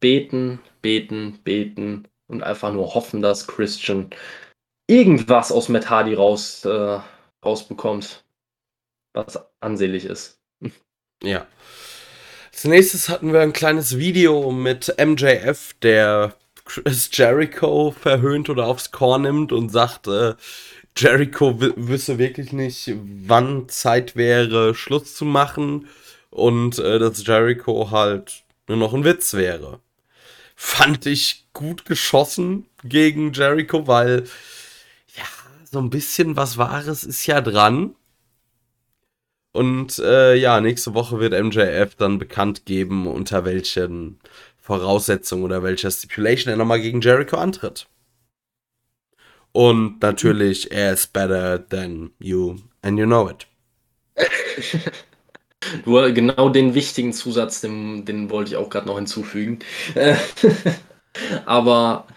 beten, beten, beten und einfach nur hoffen, dass Christian irgendwas aus Matt Hardy raus, äh, rausbekommt, was ansehnlich ist. Ja. Als nächstes hatten wir ein kleines Video mit MJF, der Chris Jericho verhöhnt oder aufs Korn nimmt und sagt, äh, Jericho wüsste wirklich nicht, wann Zeit wäre, Schluss zu machen und äh, dass Jericho halt nur noch ein Witz wäre. Fand ich gut geschossen gegen Jericho, weil ja, so ein bisschen was Wahres ist ja dran. Und äh, ja, nächste Woche wird MJF dann bekannt geben, unter welchen Voraussetzungen oder welcher Stipulation er nochmal gegen Jericho antritt. Und natürlich, er ist better than you and you know it. Nur genau den wichtigen Zusatz, den, den wollte ich auch gerade noch hinzufügen. Aber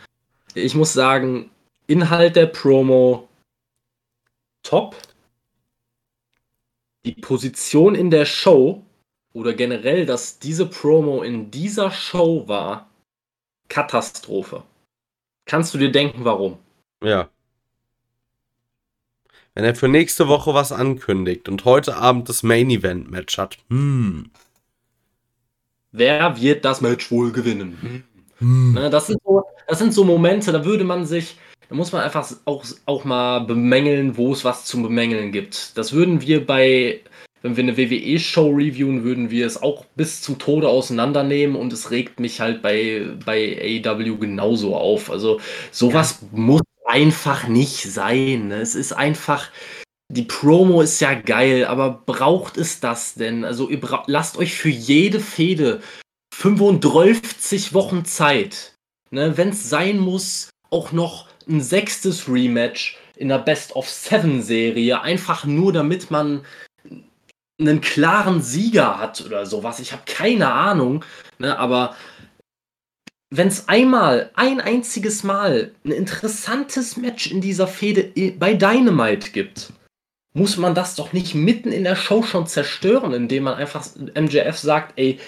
ich muss sagen, Inhalt der Promo top. Die Position in der Show oder generell, dass diese Promo in dieser Show war, Katastrophe. Kannst du dir denken, warum? Ja. Wenn er für nächste Woche was ankündigt und heute Abend das Main Event Match hat, hm. Wer wird das Match wohl gewinnen? Hm. Das, sind so, das sind so Momente, da würde man sich, da muss man einfach auch, auch mal bemängeln, wo es was zum Bemängeln gibt. Das würden wir bei, wenn wir eine WWE-Show reviewen, würden wir es auch bis zum Tode auseinandernehmen und es regt mich halt bei, bei AEW genauso auf. Also sowas ja. muss einfach nicht sein. Ne? Es ist einfach, die Promo ist ja geil, aber braucht es das denn? Also ihr lasst euch für jede Fehde 35 Wochen Zeit. Ne? Wenn es sein muss, auch noch ein sechstes Rematch in der Best of Seven Serie, einfach nur damit man einen klaren Sieger hat oder sowas. Ich habe keine Ahnung, ne? aber wenn es einmal, ein einziges Mal ein interessantes Match in dieser Fehde bei Dynamite gibt, muss man das doch nicht mitten in der Show schon zerstören, indem man einfach MJF sagt, ey,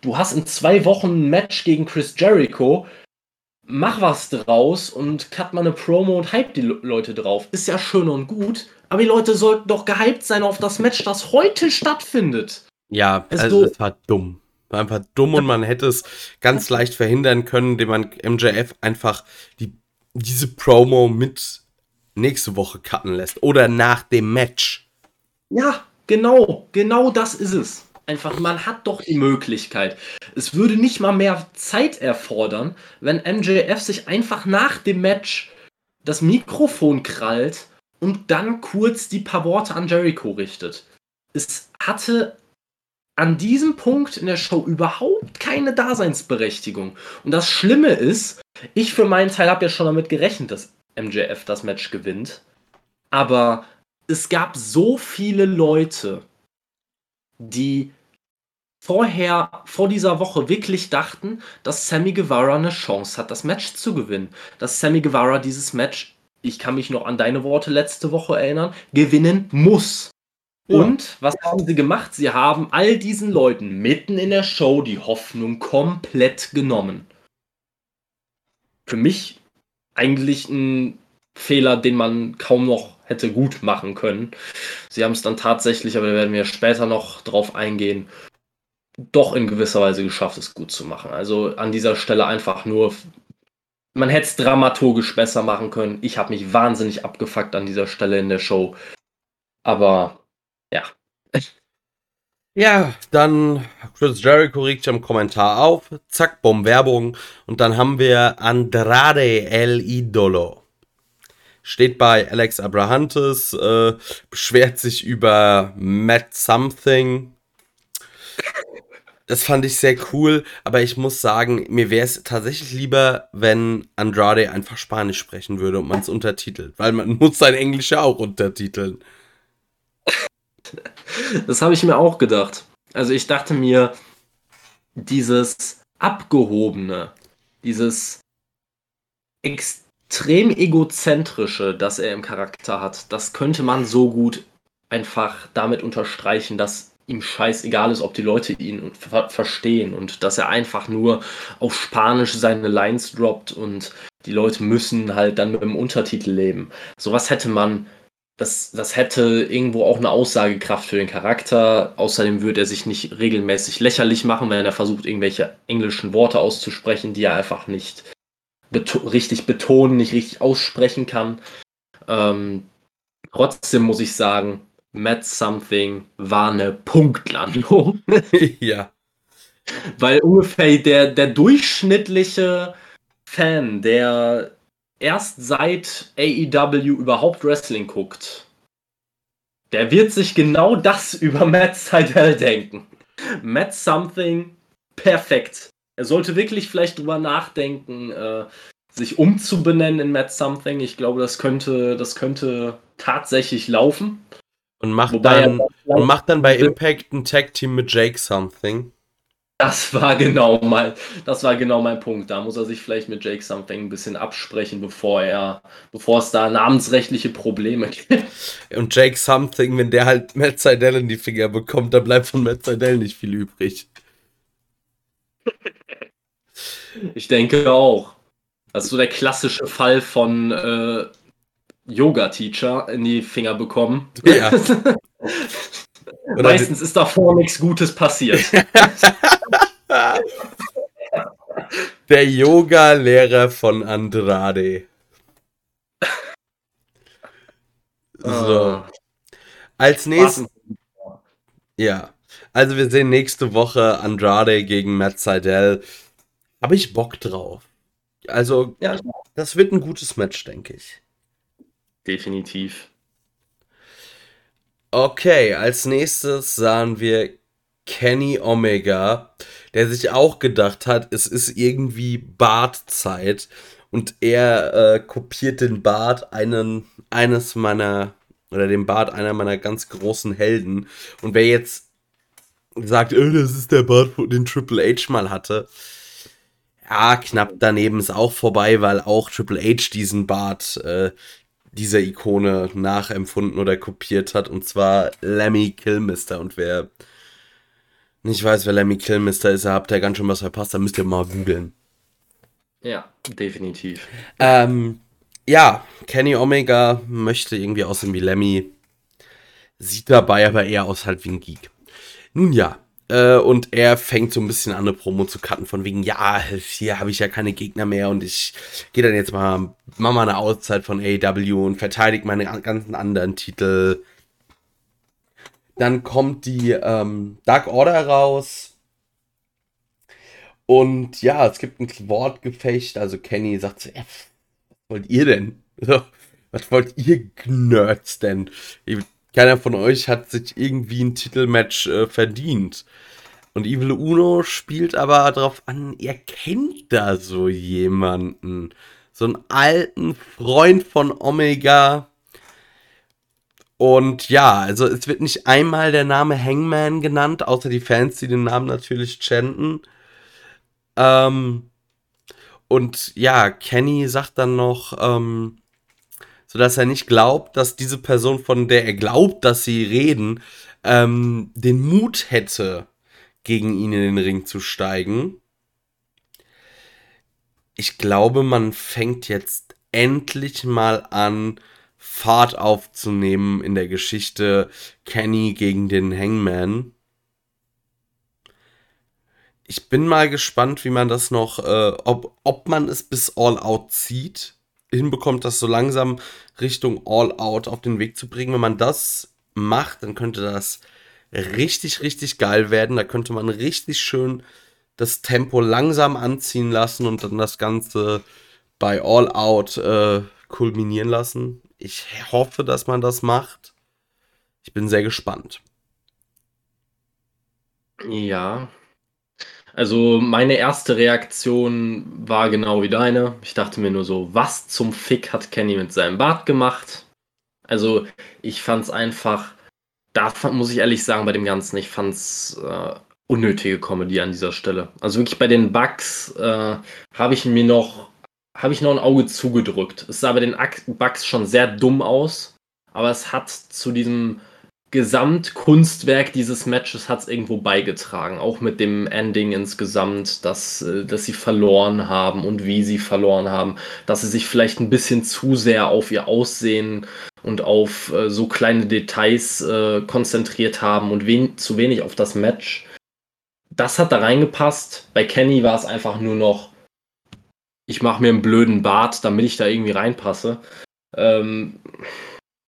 du hast in zwei Wochen ein Match gegen Chris Jericho, mach was draus und cut mal eine Promo und hype die Leute drauf. Ist ja schön und gut, aber die Leute sollten doch gehypt sein auf das Match, das heute stattfindet. Ja, also es war dumm. War einfach dumm und man hätte es ganz leicht verhindern können, indem man MJF einfach die, diese Promo mit nächste Woche cutten lässt oder nach dem Match. Ja, genau, genau das ist es. Einfach, man hat doch die Möglichkeit. Es würde nicht mal mehr Zeit erfordern, wenn MJF sich einfach nach dem Match das Mikrofon krallt und dann kurz die paar Worte an Jericho richtet. Es hatte an diesem Punkt in der Show überhaupt keine Daseinsberechtigung. Und das Schlimme ist, ich für meinen Teil habe ja schon damit gerechnet, dass MJF das Match gewinnt. Aber es gab so viele Leute, die vorher, vor dieser Woche wirklich dachten, dass Sammy Guevara eine Chance hat, das Match zu gewinnen. Dass Sammy Guevara dieses Match, ich kann mich noch an deine Worte letzte Woche erinnern, gewinnen muss. Und was haben sie gemacht? Sie haben all diesen Leuten mitten in der Show die Hoffnung komplett genommen. Für mich eigentlich ein Fehler, den man kaum noch hätte gut machen können. Sie haben es dann tatsächlich, aber da werden wir später noch drauf eingehen, doch in gewisser Weise geschafft, es gut zu machen. Also an dieser Stelle einfach nur, man hätte es dramaturgisch besser machen können. Ich habe mich wahnsinnig abgefuckt an dieser Stelle in der Show. Aber ja. Ja, dann Chris Jericho regt am Kommentar auf. Zack, Bumm, Werbung. Und dann haben wir Andrade El Idolo. Steht bei Alex Abrahantes, äh, beschwert sich über Matt Something. Das fand ich sehr cool, aber ich muss sagen, mir wäre es tatsächlich lieber, wenn Andrade einfach Spanisch sprechen würde und man es untertitelt, weil man muss sein Englisch ja auch untertiteln. Das habe ich mir auch gedacht. Also ich dachte mir, dieses abgehobene, dieses extrem egozentrische, das er im Charakter hat, das könnte man so gut einfach damit unterstreichen, dass ihm scheißegal ist, ob die Leute ihn ver verstehen und dass er einfach nur auf Spanisch seine Lines droppt und die Leute müssen halt dann mit dem Untertitel leben. Sowas hätte man, das, das hätte irgendwo auch eine Aussagekraft für den Charakter. Außerdem würde er sich nicht regelmäßig lächerlich machen, wenn er versucht, irgendwelche englischen Worte auszusprechen, die er einfach nicht beto richtig betonen, nicht richtig aussprechen kann. Ähm, trotzdem muss ich sagen, Matt Something war eine Punktlandung. ja. Weil ungefähr der, der durchschnittliche Fan, der erst seit AEW überhaupt Wrestling guckt, der wird sich genau das über Matt Seidel denken. Matt Something, perfekt. Er sollte wirklich vielleicht drüber nachdenken, äh, sich umzubenennen in Matt Something. Ich glaube, das könnte, das könnte tatsächlich laufen. Und macht, dann, und macht dann bei Impact ein Tag-Team mit Jake Something. Das war genau mein, das war genau mein Punkt. Da muss er sich vielleicht mit Jake Something ein bisschen absprechen, bevor er, bevor es da namensrechtliche Probleme gibt. Und Jake Something, wenn der halt Matt Seidel in die Finger bekommt, dann bleibt von Matt Seidel nicht viel übrig. Ich denke auch. Das ist so der klassische Fall von äh, Yoga-Teacher in die Finger bekommen. Ja. Meistens ist davor nichts Gutes passiert. Der Yoga-Lehrer von Andrade. So. Ah. Als nächstes. Ja. Also wir sehen nächste Woche Andrade gegen Matt Seidel. Habe ich Bock drauf. Also, ja. das wird ein gutes Match, denke ich. Definitiv. Okay, als nächstes sahen wir Kenny Omega, der sich auch gedacht hat, es ist irgendwie Bartzeit und er äh, kopiert den Bart einen, eines meiner oder den Bart einer meiner ganz großen Helden und wer jetzt sagt, oh, das ist der Bart, den Triple H mal hatte, ja, knapp daneben ist auch vorbei, weil auch Triple H diesen Bart äh, dieser Ikone nachempfunden oder kopiert hat, und zwar Lemmy Killmister. Und wer nicht weiß, wer Lemmy Killmister ist, habt ihr ganz schön was verpasst, dann müsst ihr mal googeln. Ja, definitiv. Ähm, ja, Kenny Omega möchte irgendwie aussehen wie Lemmy, sieht dabei aber eher aus halt wie ein Geek. Nun ja, äh, und er fängt so ein bisschen an, eine Promo zu cutten, von wegen, ja, hier habe ich ja keine Gegner mehr und ich gehe dann jetzt mal, mach mal eine Auszeit von AEW und verteidige meine ganzen anderen Titel. Dann kommt die ähm, Dark Order raus. Und ja, es gibt ein Wortgefecht. Also Kenny sagt so, was wollt ihr denn? was wollt ihr Nerds denn? Keiner von euch hat sich irgendwie ein Titelmatch äh, verdient. Und Evil Uno spielt aber darauf an, er kennt da so jemanden. So einen alten Freund von Omega. Und ja, also es wird nicht einmal der Name Hangman genannt, außer die Fans, die den Namen natürlich chanten. Ähm, und ja, Kenny sagt dann noch, ähm, sodass er nicht glaubt, dass diese Person, von der er glaubt, dass sie reden, ähm, den Mut hätte, gegen ihn in den Ring zu steigen. Ich glaube, man fängt jetzt endlich mal an, Fahrt aufzunehmen in der Geschichte Kenny gegen den Hangman. Ich bin mal gespannt, wie man das noch, äh, ob, ob man es bis All Out zieht hinbekommt, das so langsam Richtung All-Out auf den Weg zu bringen. Wenn man das macht, dann könnte das richtig, richtig geil werden. Da könnte man richtig schön das Tempo langsam anziehen lassen und dann das Ganze bei All-Out äh, kulminieren lassen. Ich hoffe, dass man das macht. Ich bin sehr gespannt. Ja, Also meine erste Reaktion war genau wie deine. Ich dachte mir nur so, was zum Fick hat Kenny mit seinem Bart gemacht? Also ich fand es einfach, da muss ich ehrlich sagen, bei dem Ganzen, ich fand es äh, unnötige Comedy an dieser Stelle. Also wirklich bei den Bugs äh, habe ich mir noch, habe ich noch ein Auge zugedrückt. Es sah bei den Bugs schon sehr dumm aus, aber es hat zu diesem Gesamtkunstwerk dieses Matches hat es irgendwo beigetragen, auch mit dem Ending insgesamt, dass, äh, dass sie verloren haben und wie sie verloren haben, dass sie sich vielleicht ein bisschen zu sehr auf ihr Aussehen und auf äh, so kleine Details äh, konzentriert haben und wen zu wenig auf das Match. Das hat da reingepasst. Bei Kenny war es einfach nur noch, ich mache mir einen blöden Bart, damit ich da irgendwie reinpasse. Ähm,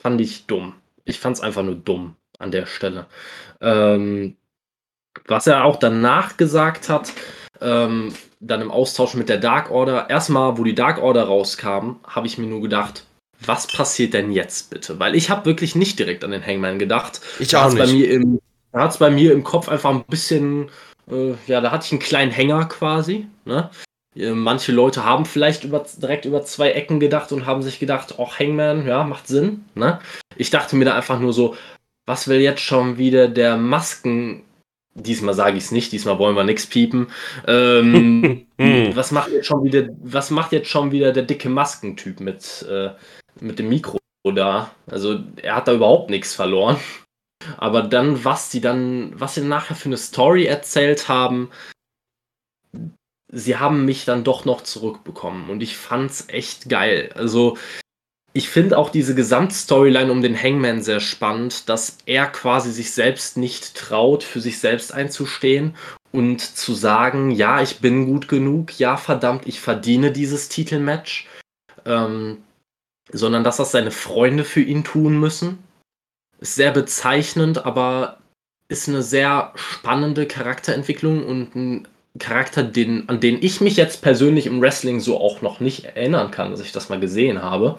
fand ich dumm ich fand es einfach nur dumm an der Stelle. Ähm, was er auch danach gesagt hat, ähm, dann im Austausch mit der Dark Order, erstmal, wo die Dark Order rauskam, habe ich mir nur gedacht, was passiert denn jetzt bitte? Weil ich habe wirklich nicht direkt an den Hangman gedacht. Ich auch nicht. Bei mir im, da hat es bei mir im Kopf einfach ein bisschen, äh, ja, da hatte ich einen kleinen Hänger quasi. Ne? Manche Leute haben vielleicht über, direkt über zwei Ecken gedacht und haben sich gedacht, ach, Hangman, ja, macht Sinn. Ne? Ich dachte mir da einfach nur so, was will jetzt schon wieder der Masken. Diesmal sage ich es nicht, diesmal wollen wir nichts piepen. Ähm, hm. was, macht jetzt schon wieder, was macht jetzt schon wieder der dicke Maskentyp mit, äh, mit dem Mikro da? Also er hat da überhaupt nichts verloren. Aber dann, was sie dann, was sie nachher für eine Story erzählt haben, sie haben mich dann doch noch zurückbekommen und ich fand's echt geil. Also ich finde auch diese Gesamtstoryline um den Hangman sehr spannend, dass er quasi sich selbst nicht traut, für sich selbst einzustehen und zu sagen, ja, ich bin gut genug, ja, verdammt, ich verdiene dieses Titelmatch, ähm, sondern dass das seine Freunde für ihn tun müssen. Ist sehr bezeichnend, aber ist eine sehr spannende Charakterentwicklung und ein Charakter, den, an den ich mich jetzt persönlich im Wrestling so auch noch nicht erinnern kann, dass ich das mal gesehen habe.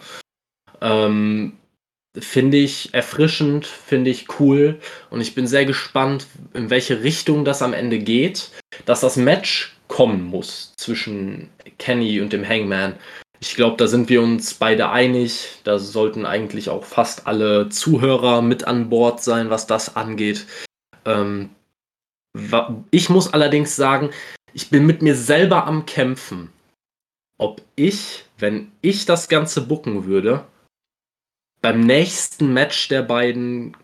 Ähm, finde ich erfrischend, finde ich cool und ich bin sehr gespannt, in welche Richtung das am Ende geht. Dass das Match kommen muss zwischen Kenny und dem Hangman. Ich glaube, da sind wir uns beide einig. Da sollten eigentlich auch fast alle Zuhörer mit an Bord sein, was das angeht. Ähm, ich muss allerdings sagen, ich bin mit mir selber am Kämpfen, ob ich, wenn ich das Ganze bucken würde, beim nächsten Match der beiden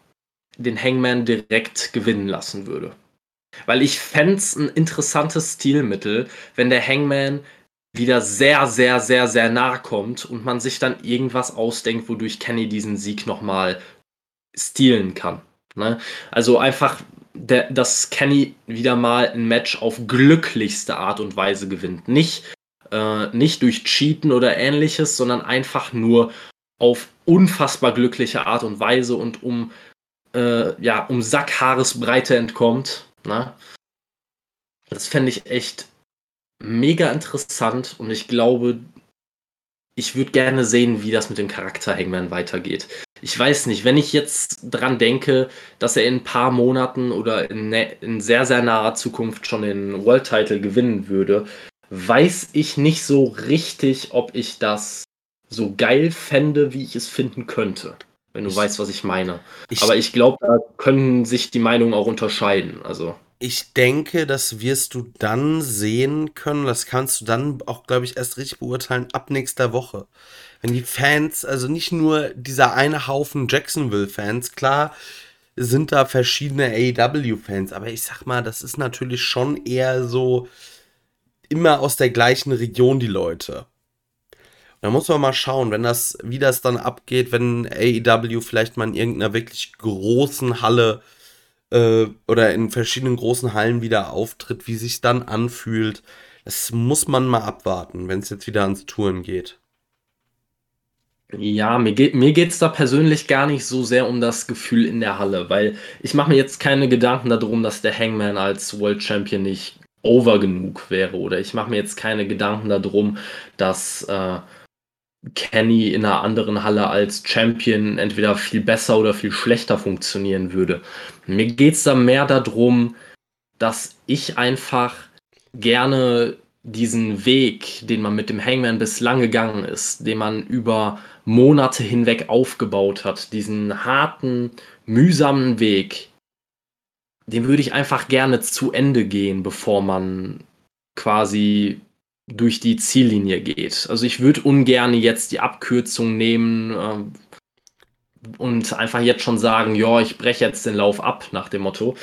den Hangman direkt gewinnen lassen würde. Weil ich fände es ein interessantes Stilmittel, wenn der Hangman wieder sehr, sehr, sehr, sehr nahe kommt und man sich dann irgendwas ausdenkt, wodurch Kenny diesen Sieg nochmal stehlen kann. Ne? Also einfach der, dass Kenny wieder mal ein Match auf glücklichste Art und Weise gewinnt. Nicht, äh, nicht durch Cheaten oder ähnliches, sondern einfach nur auf unfassbar glückliche Art und Weise und um, äh, ja, um Sackhaaresbreite entkommt. Ne? Das fände ich echt mega interessant und ich glaube, ich würde gerne sehen, wie das mit dem Charakter Hangman weitergeht ich weiß nicht, wenn ich jetzt dran denke, dass er in ein paar Monaten oder in, in sehr, sehr naher Zukunft schon den World Title gewinnen würde, weiß ich nicht so richtig, ob ich das so geil fände, wie ich es finden könnte. Wenn du ich, weißt, was ich meine. Ich, Aber ich glaube, da können sich die Meinungen auch unterscheiden. Also. Ich denke, das wirst du dann sehen können. Das kannst du dann auch, glaube ich, erst richtig beurteilen ab nächster Woche wenn die Fans, also nicht nur dieser eine Haufen Jacksonville-Fans, klar sind da verschiedene AEW-Fans, aber ich sag mal, das ist natürlich schon eher so immer aus der gleichen Region die Leute. Da muss man mal schauen, wenn das, wie das dann abgeht, wenn AEW vielleicht mal in irgendeiner wirklich großen Halle äh, oder in verschiedenen großen Hallen wieder auftritt, wie sich dann anfühlt. Das muss man mal abwarten, wenn es jetzt wieder ans Touren geht. Ja, mir geht mir geht's da persönlich gar nicht so sehr um das Gefühl in der Halle, weil ich mache mir jetzt keine Gedanken darum, dass der Hangman als World Champion nicht over genug wäre oder ich mache mir jetzt keine Gedanken darum, dass äh, Kenny in einer anderen Halle als Champion entweder viel besser oder viel schlechter funktionieren würde. Mir geht's da mehr darum, dass ich einfach gerne diesen Weg, den man mit dem Hangman bislang gegangen ist, den man über Monate hinweg aufgebaut hat, diesen harten, mühsamen Weg, den würde ich einfach gerne zu Ende gehen, bevor man quasi durch die Ziellinie geht. Also ich würde ungern jetzt die Abkürzung nehmen äh, und einfach jetzt schon sagen, ja, ich breche jetzt den Lauf ab nach dem Motto.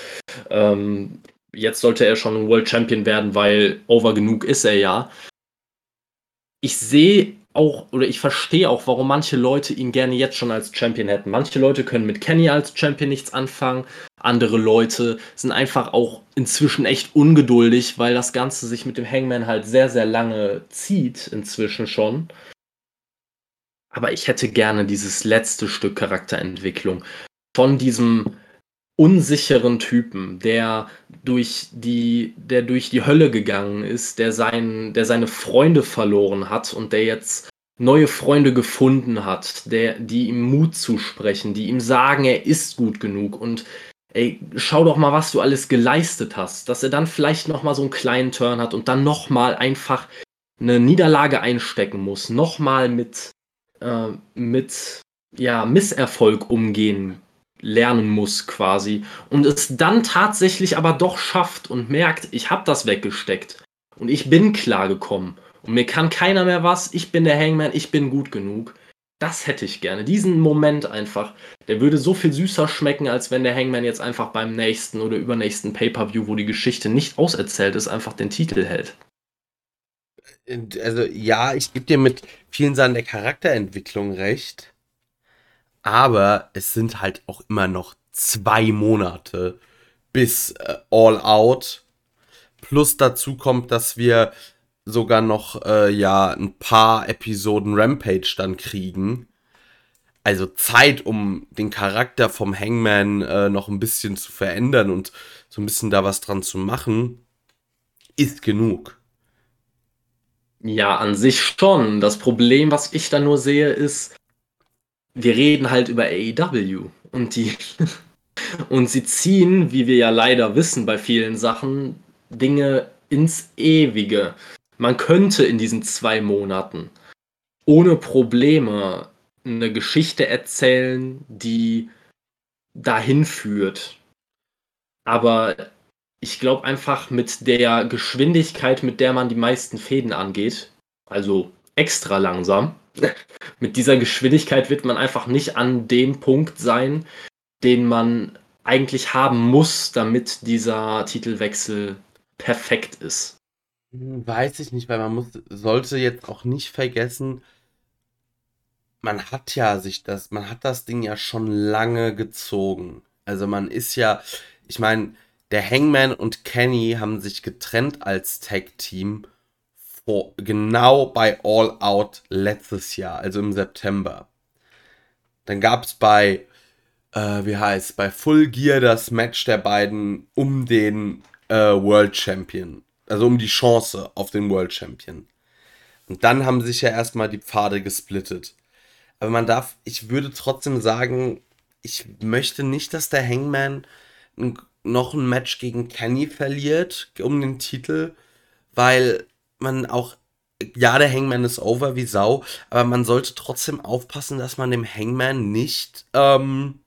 Ähm, jetzt sollte er schon World Champion werden, weil over genug ist er ja. Ich sehe auch oder ich verstehe auch, warum manche Leute ihn gerne jetzt schon als Champion hätten. Manche Leute können mit Kenny als Champion nichts anfangen. Andere Leute sind einfach auch inzwischen echt ungeduldig, weil das Ganze sich mit dem Hangman halt sehr, sehr lange zieht, inzwischen schon. Aber ich hätte gerne dieses letzte Stück Charakterentwicklung von diesem unsicheren Typen, der durch die, der durch die Hölle gegangen ist, der, sein, der seine Freunde verloren hat und der jetzt neue Freunde gefunden hat, der, die ihm Mut zusprechen, die ihm sagen, er ist gut genug und ey, schau doch mal, was du alles geleistet hast, dass er dann vielleicht noch mal so einen kleinen Turn hat und dann noch mal einfach eine Niederlage einstecken muss, noch mal mit äh, mit ja Misserfolg umgehen lernen muss quasi und es dann tatsächlich aber doch schafft und merkt, ich habe das weggesteckt und ich bin klargekommen und mir kann keiner mehr was, ich bin der Hangman, ich bin gut genug. Das hätte ich gerne. Diesen Moment einfach. Der würde so viel süßer schmecken, als wenn der Hangman jetzt einfach beim nächsten oder übernächsten Pay-Per-View, wo die Geschichte nicht auserzählt ist, einfach den Titel hält. Also ja, ich gebe dir mit vielen Sachen der Charakterentwicklung recht aber es sind halt auch immer noch zwei Monate bis äh, All Out. Plus dazu kommt, dass wir sogar noch äh, ja ein paar Episoden Rampage dann kriegen. Also Zeit, um den Charakter vom Hangman äh, noch ein bisschen zu verändern und so ein bisschen da was dran zu machen, ist genug. Ja, an sich schon. Das Problem, was ich da nur sehe, ist, wir reden halt über AEW und die und sie ziehen, wie wir ja leider wissen bei vielen Sachen, Dinge ins Ewige. Man könnte in diesen zwei Monaten ohne Probleme eine Geschichte erzählen, die dahin führt. Aber ich glaube einfach mit der Geschwindigkeit, mit der man die meisten Fäden angeht, also extra langsam, mit dieser Geschwindigkeit wird man einfach nicht an dem Punkt sein, den man eigentlich haben muss, damit dieser Titelwechsel perfekt ist. Hm, weiß ich nicht, weil man muss, sollte jetzt auch nicht vergessen, man hat ja sich das, man hat das Ding ja schon lange gezogen. Also man ist ja, ich meine, der Hangman und Kenny haben sich getrennt als Tag-Team vor, genau bei All Out letztes Jahr, also im September. Dann gab es bei, äh, wie heißt bei Full Gear das Match der beiden um den äh, World Champion. Also um die Chance auf den World Champion. Und dann haben sich ja erstmal die Pfade gesplittet. Aber man darf, ich würde trotzdem sagen, ich möchte nicht, dass der Hangman noch ein Match gegen Kenny verliert um den Titel, weil man auch, ja, der Hangman ist over wie Sau, aber man sollte trotzdem aufpassen, dass man dem Hangman nicht ähm,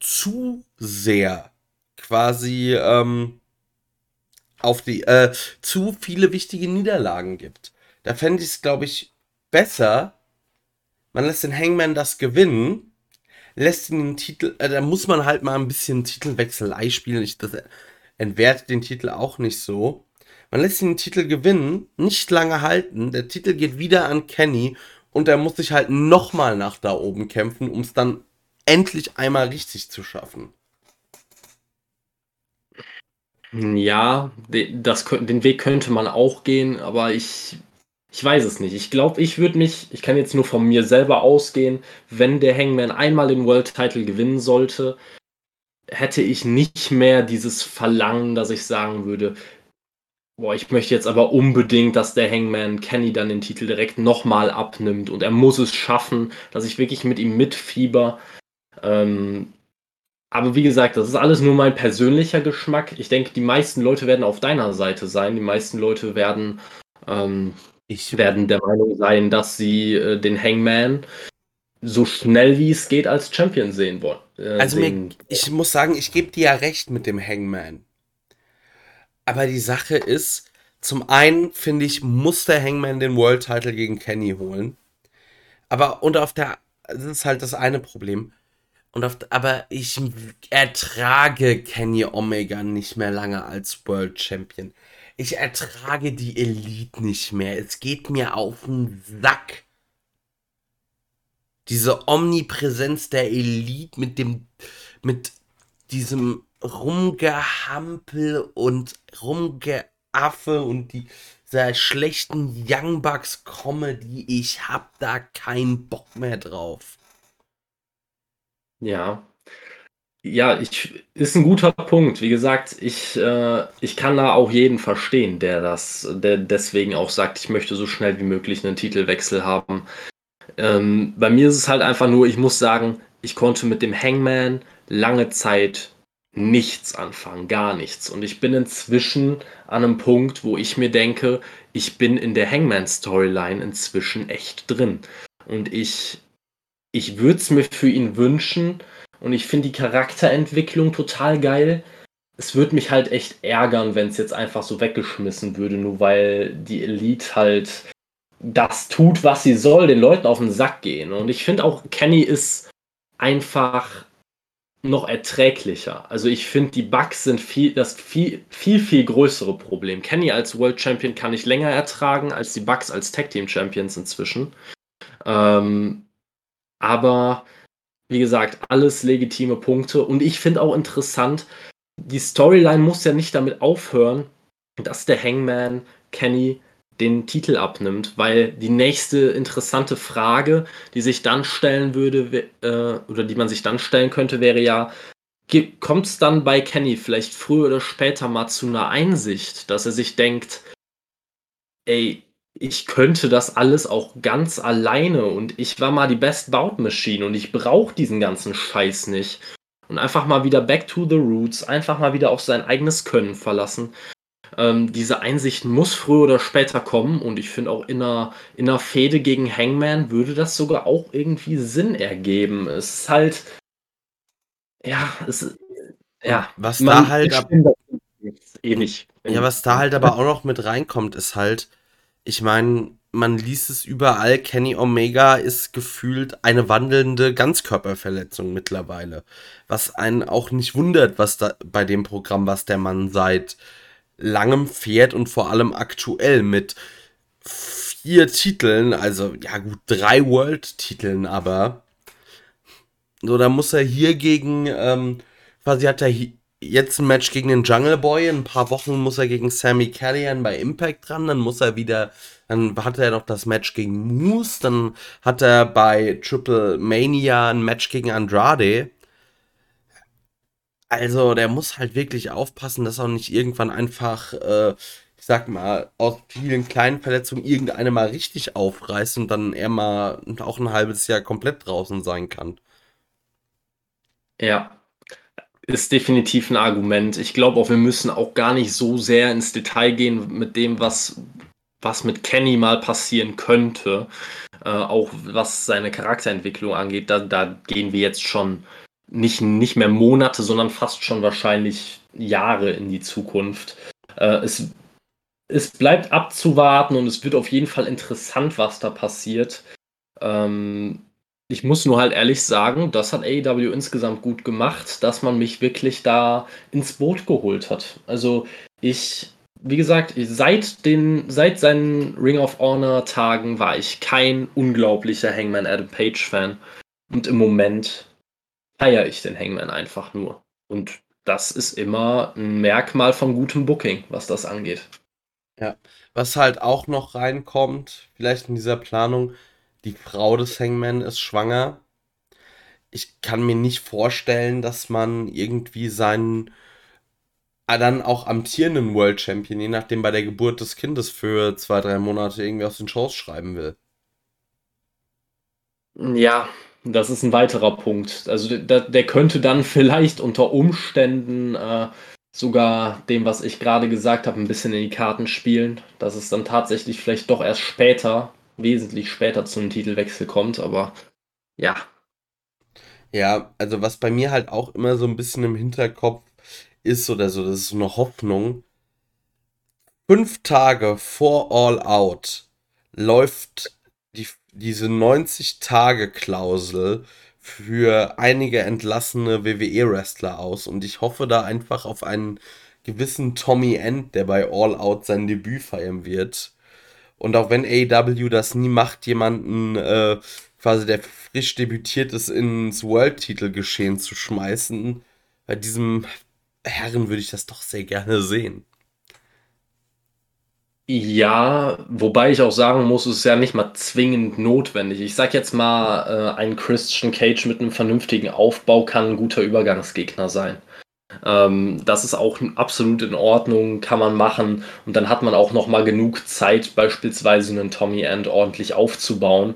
zu sehr quasi ähm, auf die, äh, zu viele wichtige Niederlagen gibt. Da fände ich es, glaube ich, besser, man lässt den Hangman das gewinnen, lässt ihn den Titel, äh, da muss man halt mal ein bisschen Titelwechselei spielen. Ich, das entwertet den Titel auch nicht so. Man lässt ihn den Titel gewinnen, nicht lange halten. Der Titel geht wieder an Kenny und er muss sich halt nochmal nach da oben kämpfen, um es dann endlich einmal richtig zu schaffen. Ja, das, den Weg könnte man auch gehen, aber ich, ich weiß es nicht. Ich glaube, ich würde mich, ich kann jetzt nur von mir selber ausgehen, wenn der Hangman einmal den World Title gewinnen sollte, hätte ich nicht mehr dieses Verlangen, dass ich sagen würde, Boah, ich möchte jetzt aber unbedingt, dass der Hangman Kenny dann den Titel direkt nochmal abnimmt und er muss es schaffen, dass ich wirklich mit ihm mitfieber. Ähm, aber wie gesagt, das ist alles nur mein persönlicher Geschmack. Ich denke, die meisten Leute werden auf deiner Seite sein. Die meisten Leute werden, ähm, ich werden der Meinung sein, dass sie äh, den Hangman so schnell wie es geht als Champion sehen wollen. Äh, also mir, ich muss sagen, ich gebe dir ja recht mit dem Hangman. Aber die Sache ist, zum einen finde ich, muss der Hangman den World Title gegen Kenny holen. Aber und auf der, das ist halt das eine Problem. Und auf, aber ich ertrage Kenny Omega nicht mehr lange als World Champion. Ich ertrage die Elite nicht mehr. Es geht mir auf den Sack. Diese Omnipräsenz der Elite mit dem, mit diesem Rumgehampel und Rumgeaffe und die, dieser schlechten Young Bucks Comedy. Ich hab da keinen Bock mehr drauf. Ja. Ja, ich ist ein guter Punkt. Wie gesagt, ich, äh, ich kann da auch jeden verstehen, der das, der deswegen auch sagt, ich möchte so schnell wie möglich einen Titelwechsel haben. Ähm, bei mir ist es halt einfach nur, ich muss sagen, ich konnte mit dem Hangman lange Zeit nichts anfangen, gar nichts. Und ich bin inzwischen an einem Punkt, wo ich mir denke, ich bin in der Hangman-Storyline inzwischen echt drin. Und ich ich würde es mir für ihn wünschen und ich finde die Charakterentwicklung total geil. Es würde mich halt echt ärgern, wenn es jetzt einfach so weggeschmissen würde, nur weil die Elite halt das tut, was sie soll, den Leuten auf den Sack gehen. Und ich finde auch, Kenny ist einfach noch erträglicher. Also ich finde, die Bugs sind viel, das viel, viel, viel größere Problem. Kenny als World Champion kann ich länger ertragen als die Bugs als Tag Team Champions inzwischen. Ähm, aber wie gesagt, alles legitime Punkte. Und ich finde auch interessant, die Storyline muss ja nicht damit aufhören, dass der Hangman Kenny den Titel abnimmt, weil die nächste interessante Frage, die sich dann stellen würde, äh, oder die man sich dann stellen könnte, wäre ja, kommt es dann bei Kenny vielleicht früher oder später mal zu einer Einsicht, dass er sich denkt, ey, ich könnte das alles auch ganz alleine und ich war mal die Best Bout Machine und ich brauche diesen ganzen Scheiß nicht. Und einfach mal wieder back to the roots, einfach mal wieder auf sein eigenes Können verlassen. Ähm, diese Einsicht muss früher oder später kommen und ich finde auch in einer, in einer Fehde gegen Hangman würde das sogar auch irgendwie Sinn ergeben. Es ist halt, ja, es ja. Was da halt, ab, eh nicht. Ja, was da halt aber auch noch mit reinkommt, ist halt, ich meine, man liest es überall, Kenny Omega ist gefühlt eine wandelnde Ganzkörperverletzung mittlerweile. Was einen auch nicht wundert, was da bei dem Programm, was der Mann seit langem fährt und vor allem aktuell mit vier Titeln, also ja gut, drei World-Titeln, aber so, da muss er hier gegen, ähm, quasi hat er jetzt ein Match gegen den Jungle Boy. In ein paar Wochen muss er gegen Sammy Callihan bei Impact dran. Dann muss er wieder. Dann hat er noch das Match gegen Moose. Dann hat er bei Triple Mania ein Match gegen Andrade. Also, der muss halt wirklich aufpassen, dass er nicht irgendwann einfach, äh, ich sag mal, aus vielen kleinen Verletzungen irgendeine mal richtig aufreißt und dann er mal auch ein halbes Jahr komplett draußen sein kann. Ja, ist definitiv ein Argument. Ich glaube auch, wir müssen auch gar nicht so sehr ins Detail gehen mit dem, was, was mit Kenny mal passieren könnte. Äh, auch was seine Charakterentwicklung angeht, da, da gehen wir jetzt schon nicht, nicht mehr Monate, sondern fast schon wahrscheinlich Jahre in die Zukunft. Äh, es, es bleibt abzuwarten und es wird auf jeden Fall interessant, was da passiert. Ähm, ich muss nur halt ehrlich sagen, das hat AEW insgesamt gut gemacht, dass man mich wirklich da ins Boot geholt hat. Also ich, wie gesagt, seit, den, seit seinen Ring of Honor Tagen war ich kein unglaublicher Hangman Adam Page Fan. Und im Moment feiere ich den Hangman einfach nur. Und das ist immer ein Merkmal von gutem Booking, was das angeht. Ja, was halt auch noch reinkommt, vielleicht in dieser Planung, die Frau des Hangman ist schwanger. Ich kann mir nicht vorstellen, dass man irgendwie seinen äh, dann auch amtierenden World Champion, je nachdem bei der Geburt des Kindes für zwei, drei Monate irgendwie aus den Shows schreiben will. Ja, das ist ein weiterer Punkt. Also der, der könnte dann vielleicht unter Umständen äh, sogar dem, was ich gerade gesagt habe, ein bisschen in die Karten spielen, dass es dann tatsächlich vielleicht doch erst später, wesentlich später zu einem Titelwechsel kommt, aber ja. Ja, also was bei mir halt auch immer so ein bisschen im Hinterkopf ist oder so, das ist so eine Hoffnung. Fünf Tage vor All Out läuft die, diese 90-Tage-Klausel für einige entlassene WWE-Wrestler aus und ich hoffe da einfach auf einen gewissen Tommy End, der bei All Out sein Debüt feiern wird. Und auch wenn AEW das nie macht, jemanden äh, quasi, der frisch debütiert ist, ins World-Titel-Geschehen zu schmeißen, bei diesem Herren würde ich das doch sehr gerne sehen. Ja, wobei ich auch sagen muss, es ist ja nicht mal zwingend notwendig. Ich sag jetzt mal, äh, ein Christian Cage mit einem vernünftigen Aufbau kann ein guter Übergangsgegner sein. Ähm, das ist auch absolut in Ordnung, kann man machen. Und dann hat man auch noch mal genug Zeit, beispielsweise einen Tommy End ordentlich aufzubauen.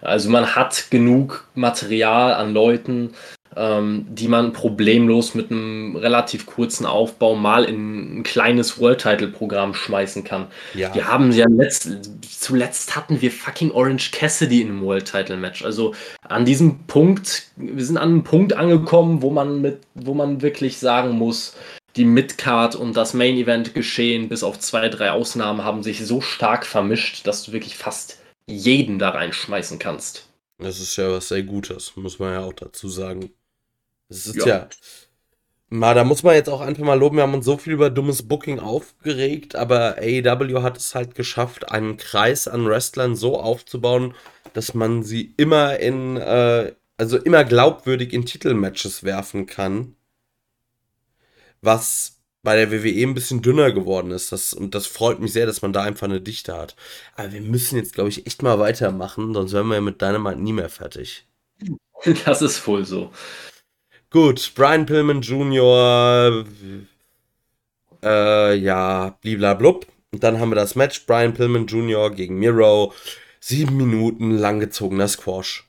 Also man hat genug Material an Leuten, ähm, die man problemlos mit einem relativ kurzen Aufbau mal in ein kleines World-Title-Programm schmeißen kann. Ja. Wir haben ja letzt, zuletzt hatten wir fucking Orange Cassidy in einem World-Title-Match. Also an diesem Punkt, wir sind an einem Punkt angekommen, wo man mit, wo man wirklich sagen muss, die Midcard und das Main Event geschehen, bis auf zwei, drei Ausnahmen, haben sich so stark vermischt, dass du wirklich fast jeden da reinschmeißen kannst. Das ist ja was sehr Gutes, muss man ja auch dazu sagen. Das ist ja. ja. Da muss man jetzt auch einfach mal loben, wir haben uns so viel über dummes Booking aufgeregt, aber AEW hat es halt geschafft, einen Kreis an Wrestlern so aufzubauen, dass man sie immer in, äh, also immer glaubwürdig in Titelmatches werfen kann. Was bei der WWE ein bisschen dünner geworden ist. Das, und das freut mich sehr, dass man da einfach eine Dichte hat. Aber wir müssen jetzt, glaube ich, echt mal weitermachen, sonst werden wir mit Dynamite nie mehr fertig. Das ist wohl so. Gut, Brian Pillman Jr., äh, ja, bliblablub. Und dann haben wir das Match Brian Pillman Jr. gegen Miro. Sieben Minuten langgezogener Squash.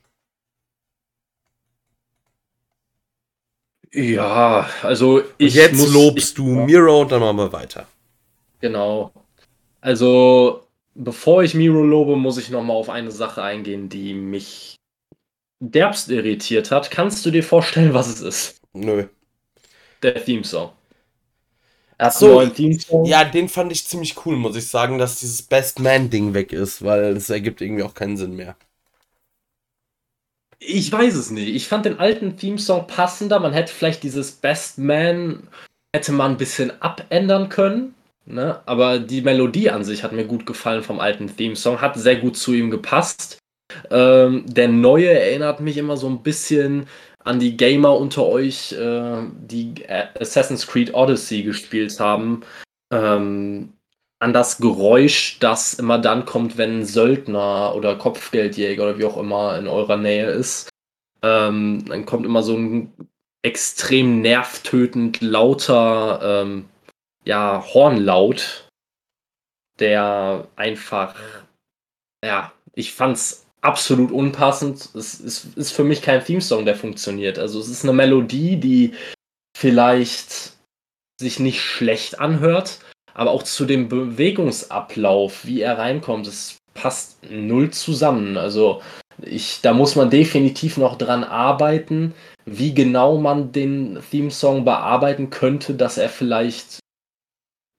Ja, also ich. Und jetzt muss, lobst ich, du Miro und dann machen wir weiter. Genau. Also, bevor ich Miro lobe, muss ich nochmal auf eine Sache eingehen, die mich derbst irritiert hat. Kannst du dir vorstellen, was es ist? Nö. Der Theme-Song. Ach so, ja, den fand ich ziemlich cool, muss ich sagen, dass dieses Best Man-Ding weg ist, weil es ergibt irgendwie auch keinen Sinn mehr. Ich weiß es nicht. Ich fand den alten Theme-Song passender. Man hätte vielleicht dieses Best Man hätte man ein bisschen abändern können. Ne? Aber die Melodie an sich hat mir gut gefallen vom alten Theme-Song. Hat sehr gut zu ihm gepasst. Ähm, der neue erinnert mich immer so ein bisschen an die Gamer unter euch, äh, die Assassin's Creed Odyssey gespielt haben. Ähm, an das Geräusch, das immer dann kommt, wenn ein Söldner oder Kopfgeldjäger oder wie auch immer in eurer Nähe ist. Ähm, dann kommt immer so ein extrem nervtötend lauter ähm, ja, Hornlaut, der einfach, ja, ich fand's absolut unpassend. Es ist, ist für mich kein Theme-Song, der funktioniert. Also es ist eine Melodie, die vielleicht sich nicht schlecht anhört, aber auch zu dem Bewegungsablauf, wie er reinkommt, es passt null zusammen. Also ich, da muss man definitiv noch dran arbeiten, wie genau man den Theme-Song bearbeiten könnte, dass er vielleicht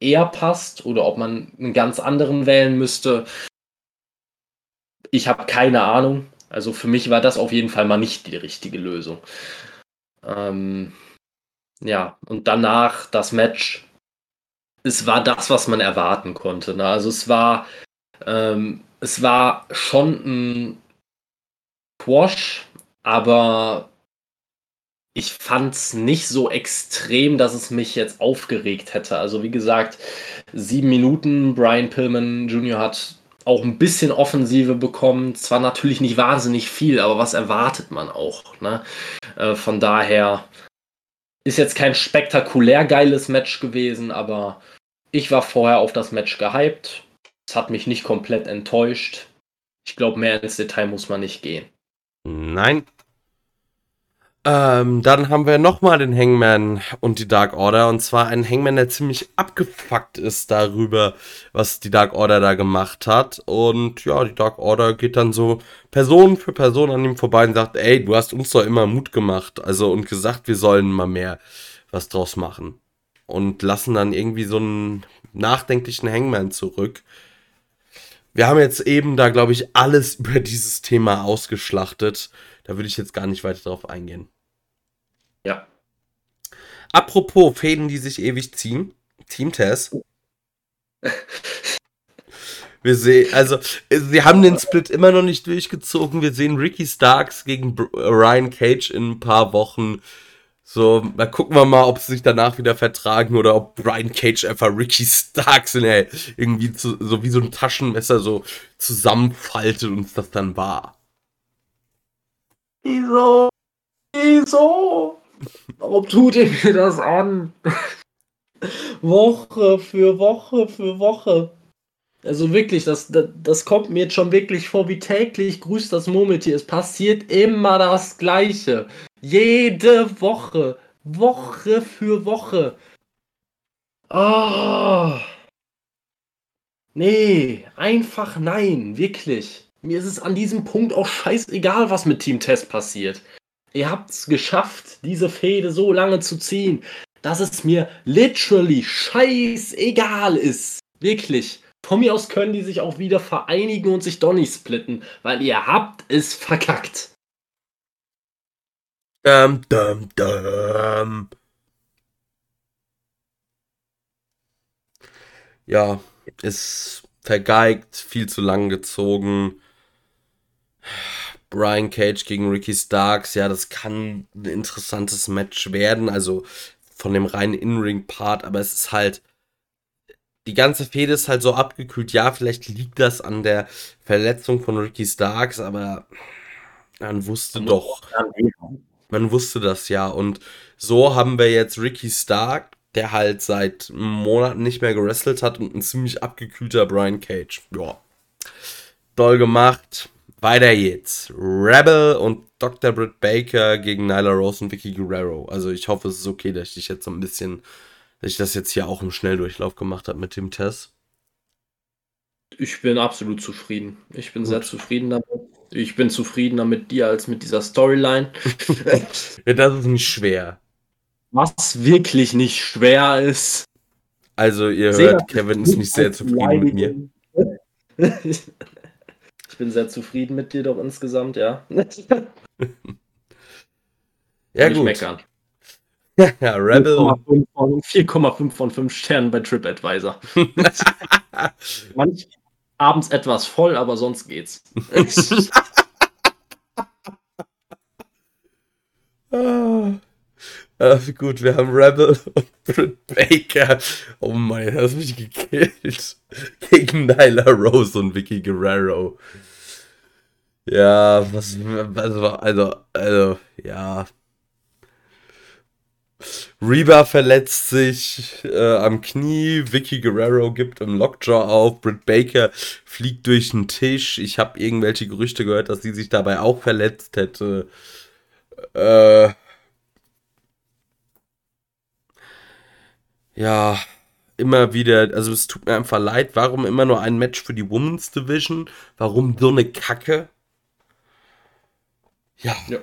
eher passt oder ob man einen ganz anderen wählen müsste. Ich habe keine Ahnung. Also für mich war das auf jeden Fall mal nicht die richtige Lösung. Ähm, ja, und danach das Match. Es war das, was man erwarten konnte. Ne? Also es war, ähm, es war schon ein Quash, aber ich fand es nicht so extrem, dass es mich jetzt aufgeregt hätte. Also wie gesagt, sieben Minuten. Brian Pillman Jr. hat auch ein bisschen Offensive bekommen. Zwar natürlich nicht wahnsinnig viel, aber was erwartet man auch? Ne? Äh, von daher ist jetzt kein spektakulär geiles Match gewesen, aber ich war vorher auf das Match gehypt. Es hat mich nicht komplett enttäuscht. Ich glaube, mehr ins Detail muss man nicht gehen. Nein. Ähm, dann haben wir nochmal den Hangman und die Dark Order. Und zwar ein Hangman, der ziemlich abgefuckt ist darüber, was die Dark Order da gemacht hat. Und ja, die Dark Order geht dann so Person für Person an ihm vorbei und sagt, ey, du hast uns doch immer Mut gemacht. Also und gesagt, wir sollen mal mehr was draus machen. Und lassen dann irgendwie so einen nachdenklichen Hangman zurück. Wir haben jetzt eben da, glaube ich, alles über dieses Thema ausgeschlachtet. Da würde ich jetzt gar nicht weiter drauf eingehen. Ja. Apropos Fäden, die sich ewig ziehen. Team Tess. Wir sehen, also, sie haben den Split immer noch nicht durchgezogen. Wir sehen Ricky Starks gegen Ryan Cage in ein paar Wochen. So, da gucken wir mal, ob sie sich danach wieder vertragen oder ob Ryan Cage einfach Ricky Starks in, ey, irgendwie zu, so wie so ein Taschenmesser so zusammenfaltet und das dann war. Wieso? Wieso? Warum tut ihr mir das an? Woche für Woche für Woche. Also wirklich, das, das, das, kommt mir jetzt schon wirklich vor wie täglich grüßt das Murmeltier. Es passiert immer das Gleiche. Jede Woche. Woche für Woche. Oh. Nee, einfach nein, wirklich. Mir ist es an diesem Punkt auch scheißegal, was mit Team Test passiert. Ihr habt es geschafft, diese Fehde so lange zu ziehen, dass es mir literally scheißegal ist. Wirklich. Von mir aus können die sich auch wieder vereinigen und sich Donny splitten, weil ihr habt es verkackt. Dum, dum, dum. Ja, ist vergeigt, viel zu lang gezogen. Brian Cage gegen Ricky Starks, ja, das kann ein interessantes Match werden, also von dem reinen In-Ring-Part, aber es ist halt, die ganze Fehde ist halt so abgekühlt. Ja, vielleicht liegt das an der Verletzung von Ricky Starks, aber man wusste man doch, man wusste das ja. Und so haben wir jetzt Ricky Stark, der halt seit Monaten nicht mehr gewrestelt hat und ein ziemlich abgekühlter Brian Cage. Ja, doll gemacht. Weiter geht's. Rebel und Dr. Britt Baker gegen Nyla Rose und Vicky Guerrero. Also ich hoffe, es ist okay, dass ich dich jetzt so ein bisschen, dass ich das jetzt hier auch im Schnelldurchlauf gemacht habe mit dem Test. Ich bin absolut zufrieden. Ich bin Gut. sehr zufrieden damit. Ich bin zufriedener mit dir als mit dieser Storyline. das ist nicht schwer. Was wirklich nicht schwer ist. Also, ihr sehr hört, Kevin ist nicht sehr zufrieden mit mir. Ich bin sehr zufrieden mit dir doch insgesamt, ja. ja, gut. meckern. ja, Rebel. 4,5 von 5 Sternen bei TripAdvisor. Manch abends etwas voll, aber sonst geht's. ah. Äh, gut, wir haben Rebel und Britt Baker. Oh mein, das hat mich gekillt. Gegen Nyla Rose und Vicky Guerrero. Ja, was, also, also, also, ja. Reba verletzt sich äh, am Knie, Vicky Guerrero gibt im Lockjaw auf, Britt Baker fliegt durch den Tisch. Ich habe irgendwelche Gerüchte gehört, dass sie sich dabei auch verletzt hätte. Äh, ja, immer wieder, also es tut mir einfach leid, warum immer nur ein Match für die Women's Division? Warum so eine Kacke? Ja. ja.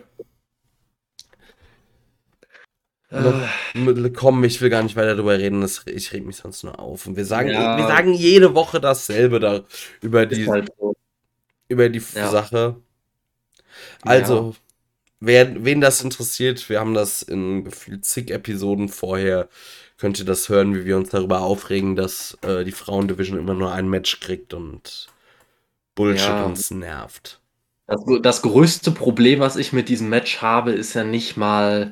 Äh. Komm, ich will gar nicht weiter darüber reden, das, ich reg mich sonst nur auf. Und wir sagen, ja. wir sagen jede Woche dasselbe da über die, halt so. über die ja. Sache. Also, wer, wen das interessiert, wir haben das in gefühlt zig Episoden vorher könnt ihr das hören, wie wir uns darüber aufregen, dass äh, die Frauendivision immer nur ein Match kriegt und Bullshit ja. uns nervt. Das, das, größte Problem, was ich mit diesem Match habe, ist ja nicht mal,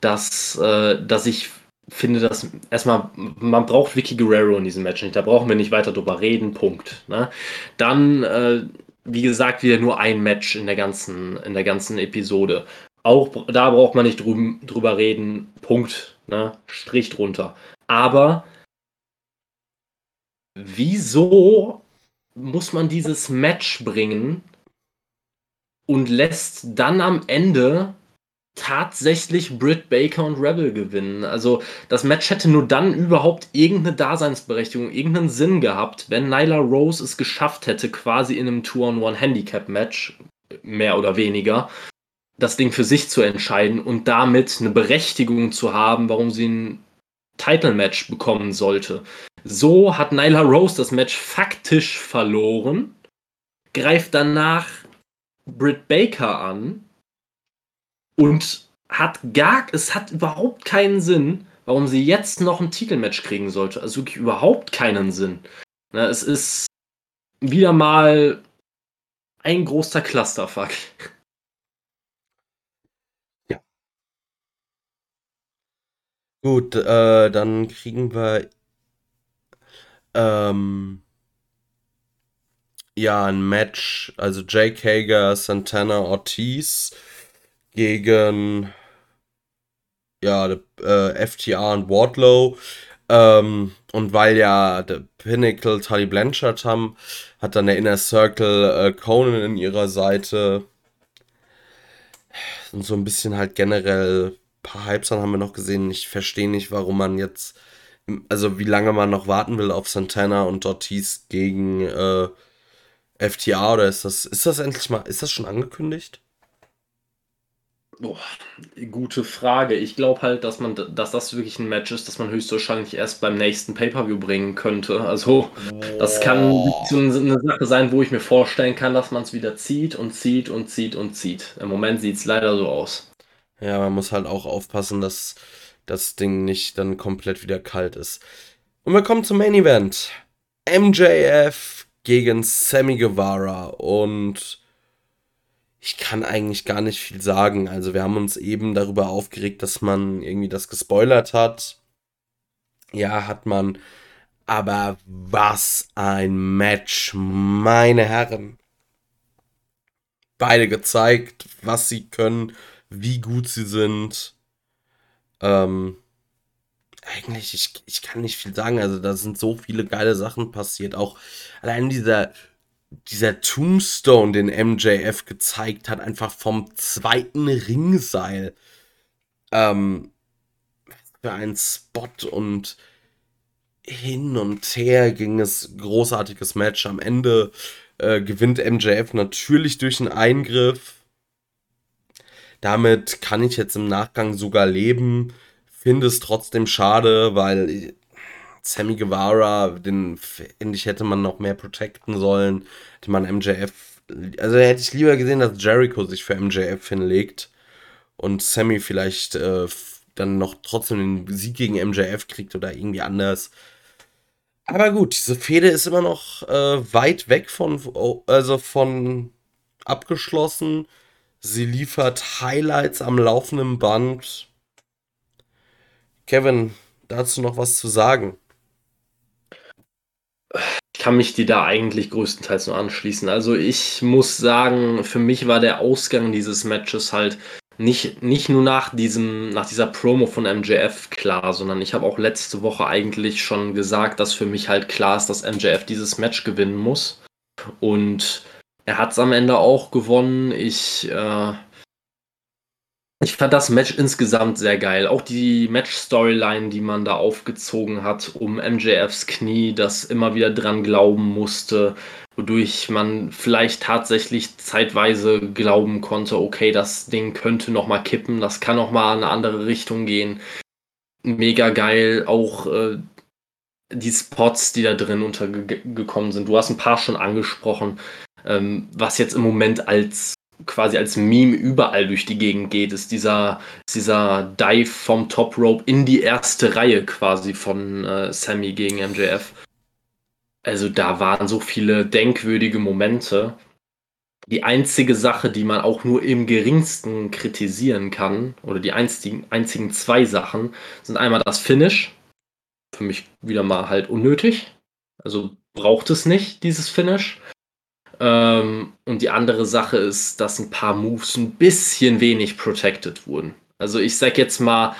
dass, äh, dass ich finde, dass erstmal, man braucht Vicky Guerrero in diesem Match nicht. Da brauchen wir nicht weiter drüber reden, Punkt. Ne? Dann, äh, wie gesagt, wieder nur ein Match in der ganzen, in der ganzen Episode. Auch da braucht man nicht drü drüber reden, Punkt. Ne? Strich drunter. Aber wieso muss man dieses Match bringen und lässt dann am Ende tatsächlich Britt Baker und Rebel gewinnen. Also das Match hätte nur dann überhaupt irgendeine Daseinsberechtigung, irgendeinen Sinn gehabt, wenn Nyla Rose es geschafft hätte, quasi in einem Two-on-One-Handicap-Match, mehr oder weniger, das Ding für sich zu entscheiden und damit eine Berechtigung zu haben, warum sie ein Title-Match bekommen sollte. So hat Nyla Rose das Match faktisch verloren, greift danach Britt Baker an und hat gar, es hat überhaupt keinen Sinn, warum sie jetzt noch ein Titelmatch kriegen sollte. Also wirklich überhaupt keinen Sinn. Na, es ist wieder mal ein großer Clusterfuck. Gut, äh, dann kriegen wir ähm, ja ein Match, also Jake Hager, Santana Ortiz gegen ja, äh, FTR und Wardlow. Ähm, und weil ja der Pinnacle Tully Blanchard haben, hat dann der Inner Circle äh, Conan in ihrer Seite. Und so ein bisschen halt generell paar Hypes haben wir noch gesehen. Ich verstehe nicht, warum man jetzt, also wie lange man noch warten will auf Santana und Ortiz gegen äh, FTA oder ist das, ist das endlich mal, ist das schon angekündigt? Boah, gute Frage. Ich glaube halt, dass man, dass das wirklich ein Match ist, das man höchstwahrscheinlich erst beim nächsten Pay-Per-View bringen könnte. Also, das kann so eine Sache sein, wo ich mir vorstellen kann, dass man es wieder zieht und zieht und zieht und zieht. Im Moment sieht es leider so aus. Ja, man muss halt auch aufpassen, dass das Ding nicht dann komplett wieder kalt ist. Und wir kommen zum Main Event. MJF gegen Sammy Guevara und ich kann eigentlich gar nicht viel sagen. Also wir haben uns eben darüber aufgeregt, dass man irgendwie das gespoilert hat. Ja, hat man. Aber was ein Match, meine Herren. Beide gezeigt, was sie können, wie gut sie sind. Ähm, eigentlich, ich, ich kann nicht viel sagen. Also da sind so viele geile Sachen passiert. Auch allein dieser dieser Tombstone, den MJF gezeigt hat, einfach vom zweiten Ringseil. Ähm, für einen Spot und hin und her ging es großartiges Match. Am Ende äh, gewinnt MJF natürlich durch einen Eingriff. Damit kann ich jetzt im Nachgang sogar leben. Finde es trotzdem schade, weil Sammy Guevara, den finde ich, hätte man noch mehr protecten sollen. Hätte man MJF. Also hätte ich lieber gesehen, dass Jericho sich für MJF hinlegt und Sammy vielleicht äh, dann noch trotzdem den Sieg gegen MJF kriegt oder irgendwie anders. Aber gut, diese Fehde ist immer noch äh, weit weg von, also von abgeschlossen. Sie liefert Highlights am laufenden Band. Kevin, dazu noch was zu sagen? Ich kann mich dir da eigentlich größtenteils nur anschließen. Also ich muss sagen, für mich war der Ausgang dieses Matches halt nicht, nicht nur nach, diesem, nach dieser Promo von MJF klar, sondern ich habe auch letzte Woche eigentlich schon gesagt, dass für mich halt klar ist, dass MJF dieses Match gewinnen muss. Und er hat es am Ende auch gewonnen. Ich äh, ich fand das Match insgesamt sehr geil. Auch die Match-Storyline, die man da aufgezogen hat, um MJFs Knie, das immer wieder dran glauben musste, wodurch man vielleicht tatsächlich zeitweise glauben konnte, okay, das Ding könnte nochmal kippen, das kann nochmal in eine andere Richtung gehen. Mega geil. Auch äh, die Spots, die da drin untergekommen sind. Du hast ein paar schon angesprochen, ähm, was jetzt im Moment als quasi als Meme überall durch die Gegend geht, ist dieser, ist dieser Dive vom Top Rope in die erste Reihe quasi von äh, Sammy gegen MJF. Also da waren so viele denkwürdige Momente. Die einzige Sache, die man auch nur im geringsten kritisieren kann, oder die einzigen, einzigen zwei Sachen, sind einmal das Finish. Für mich wieder mal halt unnötig. Also braucht es nicht, dieses Finish. Ähm, und die andere Sache ist, dass ein paar Moves ein bisschen wenig protected wurden. Also ich sag jetzt mal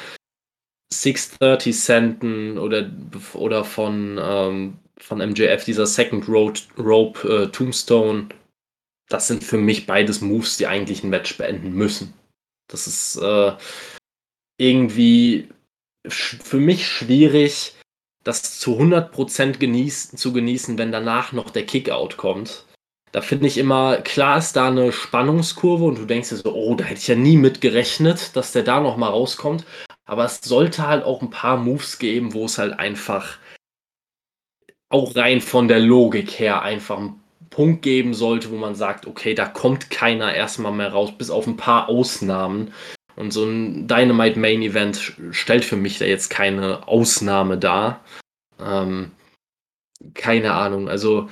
630 Centen oder, oder von, ähm, von MJF dieser Second Road, Rope äh, Tombstone. Das sind für mich beides Moves, die eigentlich ein Match beenden müssen. Das ist äh, irgendwie für mich schwierig, das zu 100% genießen, zu genießen, wenn danach noch der Kickout kommt. Da finde ich immer, klar ist da eine Spannungskurve und du denkst dir so, oh, da hätte ich ja nie mit gerechnet, dass der da nochmal rauskommt. Aber es sollte halt auch ein paar Moves geben, wo es halt einfach auch rein von der Logik her einfach einen Punkt geben sollte, wo man sagt, okay, da kommt keiner erstmal mehr raus, bis auf ein paar Ausnahmen. Und so ein Dynamite Main Event stellt für mich da jetzt keine Ausnahme dar. Ähm, keine Ahnung. Also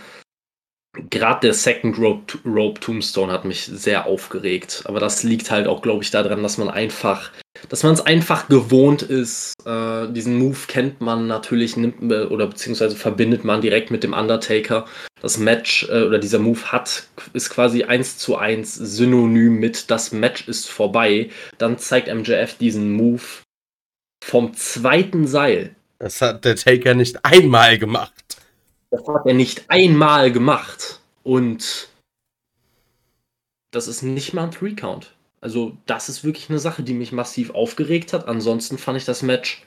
gerade der Second Rope, Rope Tombstone hat mich sehr aufgeregt. Aber das liegt halt auch, glaube ich, daran, dass man einfach, dass man es einfach gewohnt ist. Äh, diesen Move kennt man natürlich, nimmt oder beziehungsweise verbindet man direkt mit dem Undertaker. Das Match äh, oder dieser Move hat, ist quasi eins zu eins synonym mit das Match ist vorbei. Dann zeigt MJF diesen Move vom zweiten Seil. Das hat der Taker nicht einmal gemacht. Das hat er nicht einmal gemacht. Und das ist nicht mal ein Three-Count. Also, das ist wirklich eine Sache, die mich massiv aufgeregt hat. Ansonsten fand ich das Match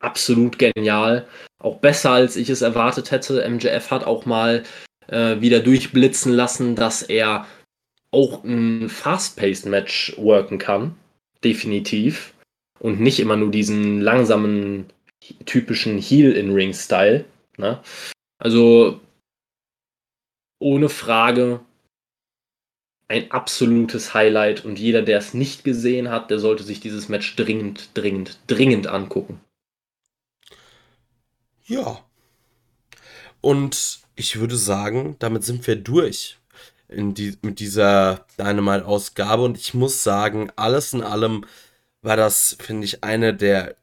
absolut genial. Auch besser, als ich es erwartet hätte. MJF hat auch mal äh, wieder durchblitzen lassen, dass er auch ein fast-paced Match worken kann. Definitiv. Und nicht immer nur diesen langsamen, typischen Heel-in-Ring-Style. Ne? Also ohne Frage ein absolutes Highlight und jeder, der es nicht gesehen hat, der sollte sich dieses Match dringend, dringend, dringend angucken. Ja. Und ich würde sagen, damit sind wir durch in die, mit dieser Dynamite-Ausgabe. Und ich muss sagen, alles in allem war das, finde ich, eine der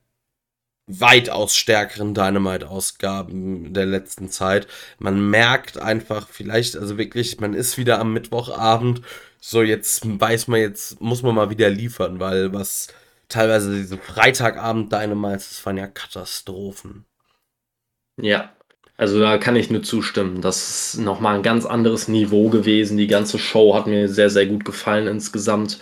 weitaus stärkeren Dynamite-Ausgaben der letzten Zeit. Man merkt einfach vielleicht, also wirklich, man ist wieder am Mittwochabend. So, jetzt weiß man, jetzt muss man mal wieder liefern, weil was teilweise diese Freitagabend Dynamites, das waren ja Katastrophen. Ja, also da kann ich nur zustimmen. Das ist nochmal ein ganz anderes Niveau gewesen. Die ganze Show hat mir sehr, sehr gut gefallen insgesamt.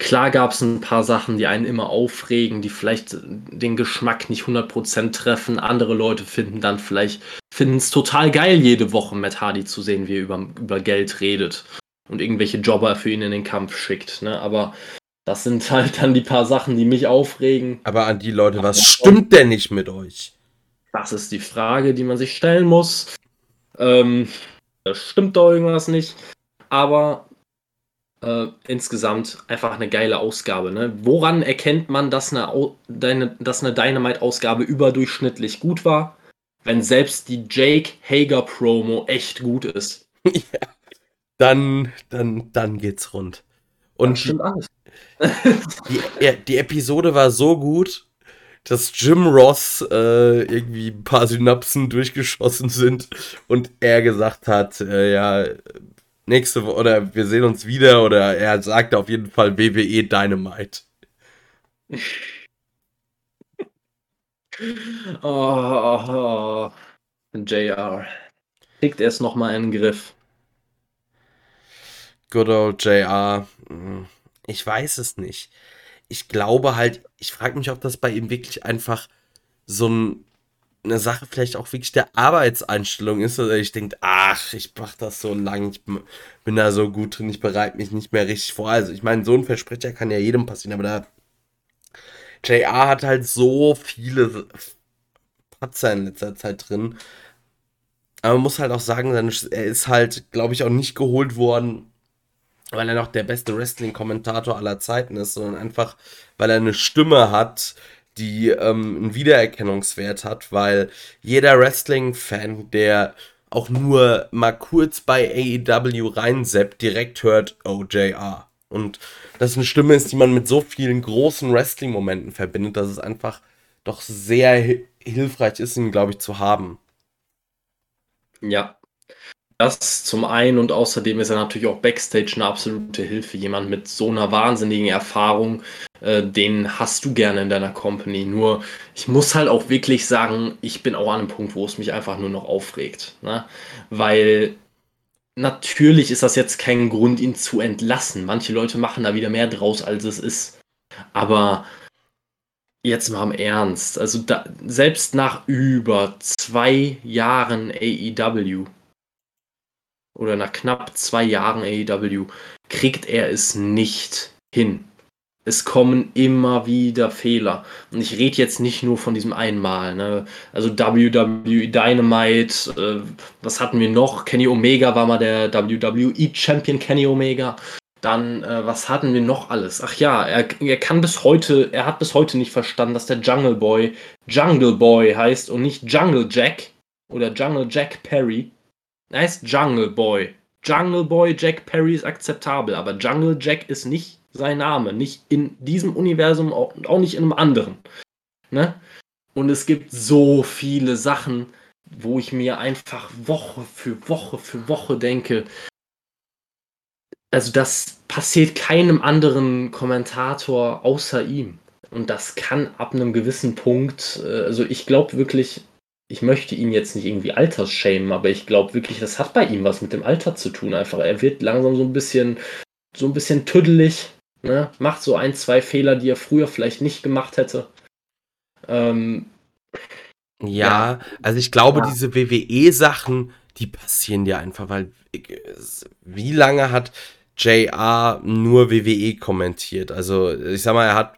Klar gab es ein paar Sachen, die einen immer aufregen, die vielleicht den Geschmack nicht 100% treffen. Andere Leute finden dann vielleicht, finden es total geil, jede Woche Matt Hardy zu sehen, wie er über, über Geld redet und irgendwelche Jobber für ihn in den Kampf schickt. Ne? Aber das sind halt dann die paar Sachen, die mich aufregen. Aber an die Leute, was stimmt denn nicht mit euch? Das ist die Frage, die man sich stellen muss. Ähm, da stimmt doch irgendwas nicht. Aber äh, insgesamt einfach eine geile Ausgabe. Ne? Woran erkennt man, dass eine, deine, dass eine Dynamite-Ausgabe überdurchschnittlich gut war? Wenn selbst die Jake Hager Promo echt gut ist. ja. Dann, dann, dann geht's rund. Und das stimmt alles. die, die Episode war so gut, dass Jim Ross äh, irgendwie ein paar Synapsen durchgeschossen sind und er gesagt hat, äh, ja, nächste Woche oder wir sehen uns wieder oder er sagt auf jeden Fall WWE Dynamite. oh, oh, oh. JR. Kriegt erst noch mal einen Griff. Good old JR. Hm, ich weiß es nicht. Ich glaube halt, ich frage mich, ob das bei ihm wirklich einfach so ein eine Sache vielleicht auch wirklich der Arbeitseinstellung ist, oder ich denke, ach, ich mach das so lang, ich bin da so gut drin, ich bereite mich nicht mehr richtig vor. Also ich meine, so ein Versprecher kann ja jedem passieren, aber da JR hat halt so viele Patzer in letzter Zeit drin. Aber man muss halt auch sagen, er ist halt, glaube ich, auch nicht geholt worden, weil er noch der beste Wrestling-Kommentator aller Zeiten ist, sondern einfach, weil er eine Stimme hat, die ähm, einen Wiedererkennungswert hat, weil jeder Wrestling-Fan, der auch nur mal kurz bei AEW reinseppt, direkt hört OJR. Und das eine Stimme ist, die man mit so vielen großen Wrestling-Momenten verbindet, dass es einfach doch sehr hilfreich ist, ihn, glaube ich, zu haben. Ja, das zum einen und außerdem ist er natürlich auch backstage eine absolute Hilfe. Jemand mit so einer wahnsinnigen Erfahrung, äh, den hast du gerne in deiner Company. Nur ich muss halt auch wirklich sagen, ich bin auch an einem Punkt, wo es mich einfach nur noch aufregt. Ne? Weil natürlich ist das jetzt kein Grund, ihn zu entlassen. Manche Leute machen da wieder mehr draus, als es ist. Aber jetzt mal im Ernst. Also da, selbst nach über zwei Jahren AEW oder nach knapp zwei Jahren AEW kriegt er es nicht hin. Es kommen immer wieder Fehler. Und ich rede jetzt nicht nur von diesem einmal. Ne? Also WWE Dynamite, äh, was hatten wir noch? Kenny Omega war mal der WWE Champion Kenny Omega. Dann, äh, was hatten wir noch alles? Ach ja, er, er kann bis heute, er hat bis heute nicht verstanden, dass der Jungle Boy Jungle Boy heißt und nicht Jungle Jack oder Jungle Jack Perry. Er heißt Jungle Boy. Jungle Boy Jack Perry ist akzeptabel, aber Jungle Jack ist nicht sein Name. Nicht in diesem Universum und auch nicht in einem anderen. Ne? Und es gibt so viele Sachen, wo ich mir einfach Woche für Woche für Woche denke, also das passiert keinem anderen Kommentator außer ihm. Und das kann ab einem gewissen Punkt, äh, also ich glaube wirklich, ich möchte ihn jetzt nicht irgendwie altersschämen, aber ich glaube wirklich, das hat bei ihm was mit dem Alter zu tun. Einfach, er wird langsam so ein bisschen, so ein bisschen tüdelig, ne? macht so ein, zwei Fehler, die er früher vielleicht nicht gemacht hätte. Ähm, ja, ja, also ich glaube, ja. diese WWE-Sachen, die passieren dir einfach, weil wie lange hat JR nur WWE kommentiert. Also ich sag mal, er hat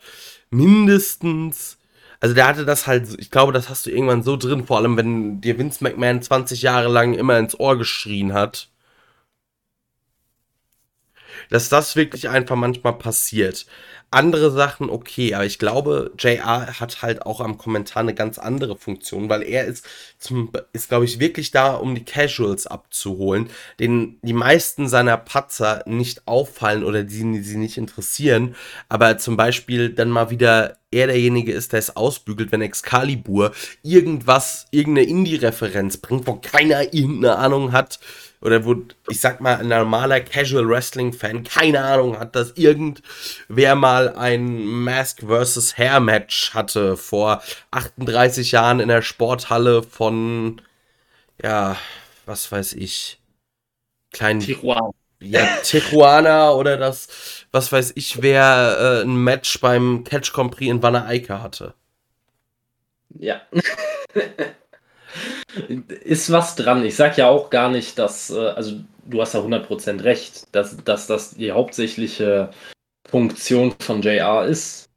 mindestens, also der hatte das halt, ich glaube, das hast du irgendwann so drin, vor allem wenn dir Vince McMahon 20 Jahre lang immer ins Ohr geschrien hat dass das wirklich einfach manchmal passiert. Andere Sachen okay, aber ich glaube, JR hat halt auch am Kommentar eine ganz andere Funktion, weil er ist zum, ist glaube ich wirklich da, um die Casuals abzuholen, denen die meisten seiner Patzer nicht auffallen oder die, die sie nicht interessieren, aber zum Beispiel dann mal wieder er derjenige ist, der es ausbügelt, wenn Excalibur irgendwas, irgendeine Indie-Referenz bringt, wo keiner irgendeine Ahnung hat, oder wo, ich sag mal, ein normaler Casual Wrestling-Fan keine Ahnung hat, dass irgendwer mal ein Mask vs. Hair Match hatte vor 38 Jahren in der Sporthalle von, ja, was weiß ich, kleinen. Tijuana. Ja, Tijuana oder das, was weiß ich, wer äh, ein Match beim Catch Compris in Wanne Eike hatte. Ja. Ist was dran. Ich sag ja auch gar nicht, dass, äh, also du hast ja 100% recht, dass, dass das die hauptsächliche Funktion von JR ist.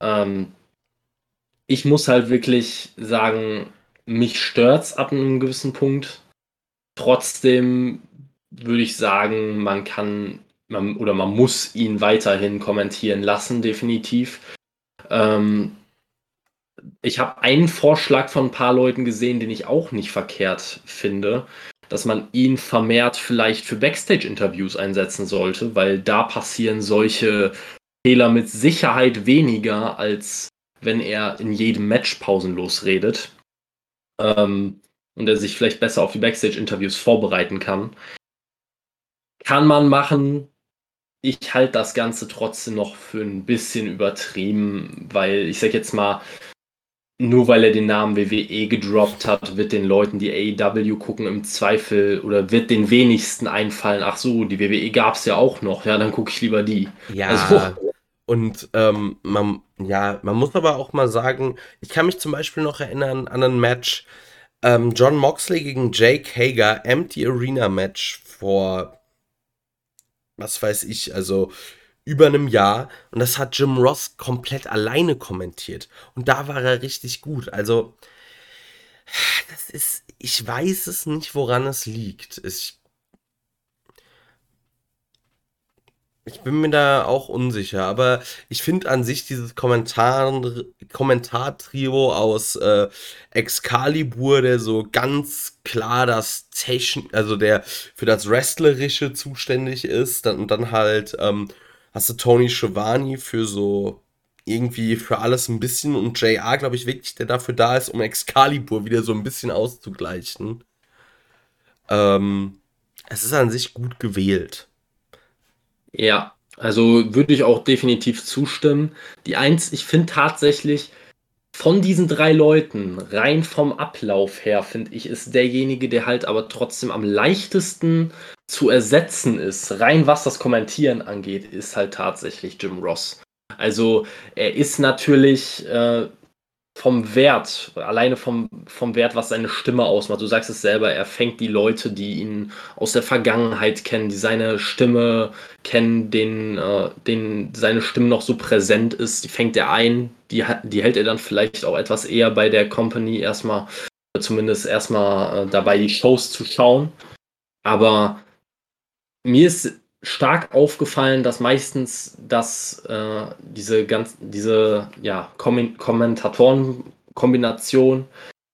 Ähm, ich muss halt wirklich sagen, mich stört's ab einem gewissen Punkt. Trotzdem würde ich sagen, man kann man, oder man muss ihn weiterhin kommentieren lassen, definitiv. Ähm, ich habe einen Vorschlag von ein paar Leuten gesehen, den ich auch nicht verkehrt finde, dass man ihn vermehrt vielleicht für Backstage-Interviews einsetzen sollte, weil da passieren solche Fehler mit Sicherheit weniger, als wenn er in jedem Match pausenlos redet. Ähm, und er sich vielleicht besser auf die Backstage-Interviews vorbereiten kann. Kann man machen. Ich halte das Ganze trotzdem noch für ein bisschen übertrieben, weil ich sag jetzt mal, nur weil er den Namen WWE gedroppt hat, wird den Leuten, die AEW gucken, im Zweifel oder wird den wenigsten einfallen, ach so, die WWE gab es ja auch noch, ja, dann gucke ich lieber die. Ja. Also, und ähm, man, ja, man muss aber auch mal sagen, ich kann mich zum Beispiel noch erinnern an ein Match, ähm, John Moxley gegen Jake Hager, Empty Arena Match vor, was weiß ich, also über einem Jahr und das hat Jim Ross komplett alleine kommentiert und da war er richtig gut. Also das ist, ich weiß es nicht, woran es liegt. Ich, ich bin mir da auch unsicher, aber ich finde an sich dieses Kommentar, Kommentartrio aus äh, Excalibur, der so ganz klar das Techn, also der für das Wrestlerische zuständig ist, dann, und dann halt ähm, hast du Tony Schiavone für so irgendwie für alles ein bisschen und JR, glaube ich, wirklich, der dafür da ist, um Excalibur wieder so ein bisschen auszugleichen. Ähm, es ist an sich gut gewählt. Ja, also würde ich auch definitiv zustimmen. Die eins, ich finde tatsächlich, von diesen drei Leuten, rein vom Ablauf her, finde ich, ist derjenige, der halt aber trotzdem am leichtesten zu ersetzen ist, rein was das Kommentieren angeht, ist halt tatsächlich Jim Ross. Also er ist natürlich äh, vom Wert, alleine vom, vom Wert, was seine Stimme ausmacht. Du sagst es selber, er fängt die Leute, die ihn aus der Vergangenheit kennen, die seine Stimme kennen, denen, äh, denen seine Stimme noch so präsent ist, die fängt er ein, die, die hält er dann vielleicht auch etwas eher bei der Company erstmal, zumindest erstmal äh, dabei, die Shows zu schauen. Aber mir ist stark aufgefallen, dass meistens dass äh, diese ganz diese ja Kom Kommentatorenkombination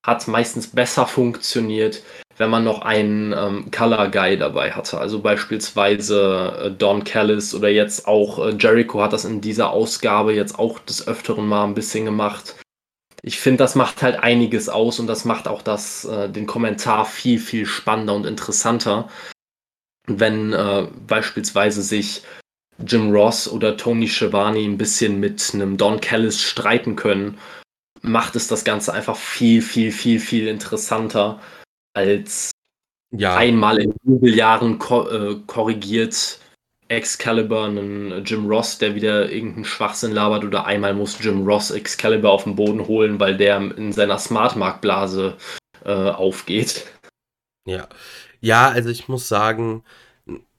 hat meistens besser funktioniert, wenn man noch einen ähm, Color Guy dabei hatte. Also beispielsweise äh, Don Callis oder jetzt auch äh, Jericho hat das in dieser Ausgabe jetzt auch des Öfteren mal ein bisschen gemacht. Ich finde, das macht halt einiges aus und das macht auch das, äh, den Kommentar viel, viel spannender und interessanter wenn äh, beispielsweise sich Jim Ross oder Tony Schiavone ein bisschen mit einem Don Callis streiten können, macht es das Ganze einfach viel, viel, viel, viel interessanter als ja. einmal in Jubeljahren ko äh, korrigiert Excalibur einen Jim Ross, der wieder irgendeinen Schwachsinn labert, oder einmal muss Jim Ross Excalibur auf den Boden holen, weil der in seiner Smartmark-Blase äh, aufgeht. Ja, ja, also ich muss sagen,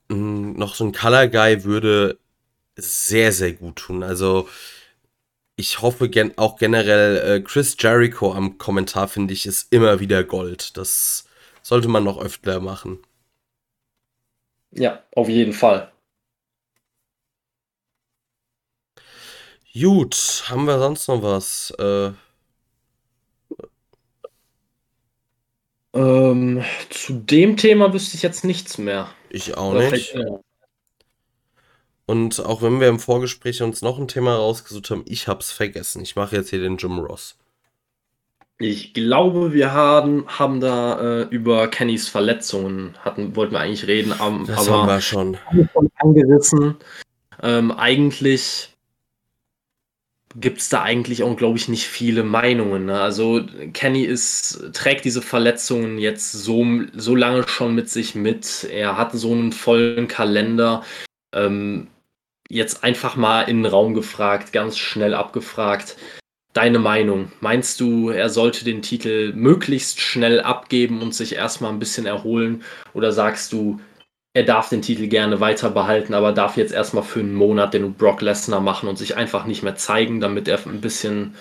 noch so ein Color Guy würde sehr, sehr gut tun. Also ich hoffe gen auch generell, äh, Chris Jericho am Kommentar finde ich ist immer wieder Gold. Das sollte man noch öfter machen. Ja, auf jeden Fall. Gut, haben wir sonst noch was? Äh, Ähm, zu dem Thema wüsste ich jetzt nichts mehr. Ich auch Oder nicht. Und auch wenn wir im Vorgespräch uns noch ein Thema rausgesucht haben, ich hab's vergessen. Ich mache jetzt hier den Jim Ross. Ich glaube, wir haben, haben da äh, über Kennys Verletzungen hatten, wollten wir eigentlich reden, um, das aber haben wir schon. angerissen. Ähm, eigentlich gibt es da eigentlich auch, glaube ich, nicht viele Meinungen. Ne? Also Kenny ist, trägt diese Verletzungen jetzt so, so lange schon mit sich mit. Er hat so einen vollen Kalender. Ähm, jetzt einfach mal in den Raum gefragt, ganz schnell abgefragt. Deine Meinung? Meinst du, er sollte den Titel möglichst schnell abgeben und sich erstmal ein bisschen erholen? Oder sagst du, er darf den Titel gerne weiter behalten, aber darf jetzt erstmal für einen Monat den Brock Lesnar machen und sich einfach nicht mehr zeigen, damit er ein bisschen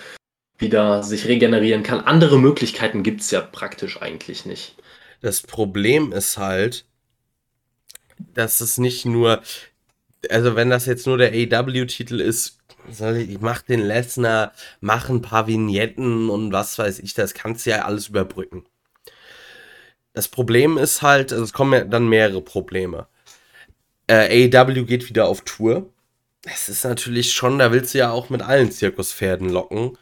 wieder sich regenerieren kann. Andere Möglichkeiten gibt es ja praktisch eigentlich nicht. Das Problem ist halt, dass es nicht nur, also wenn das jetzt nur der AW-Titel ist, soll ich, mach den Lesnar, mach ein paar Vignetten und was weiß ich, das kannst du ja alles überbrücken. Das Problem ist halt, also es kommen ja dann mehrere Probleme. Äh, AEW geht wieder auf Tour. Das ist natürlich schon, da willst du ja auch mit allen Zirkuspferden locken.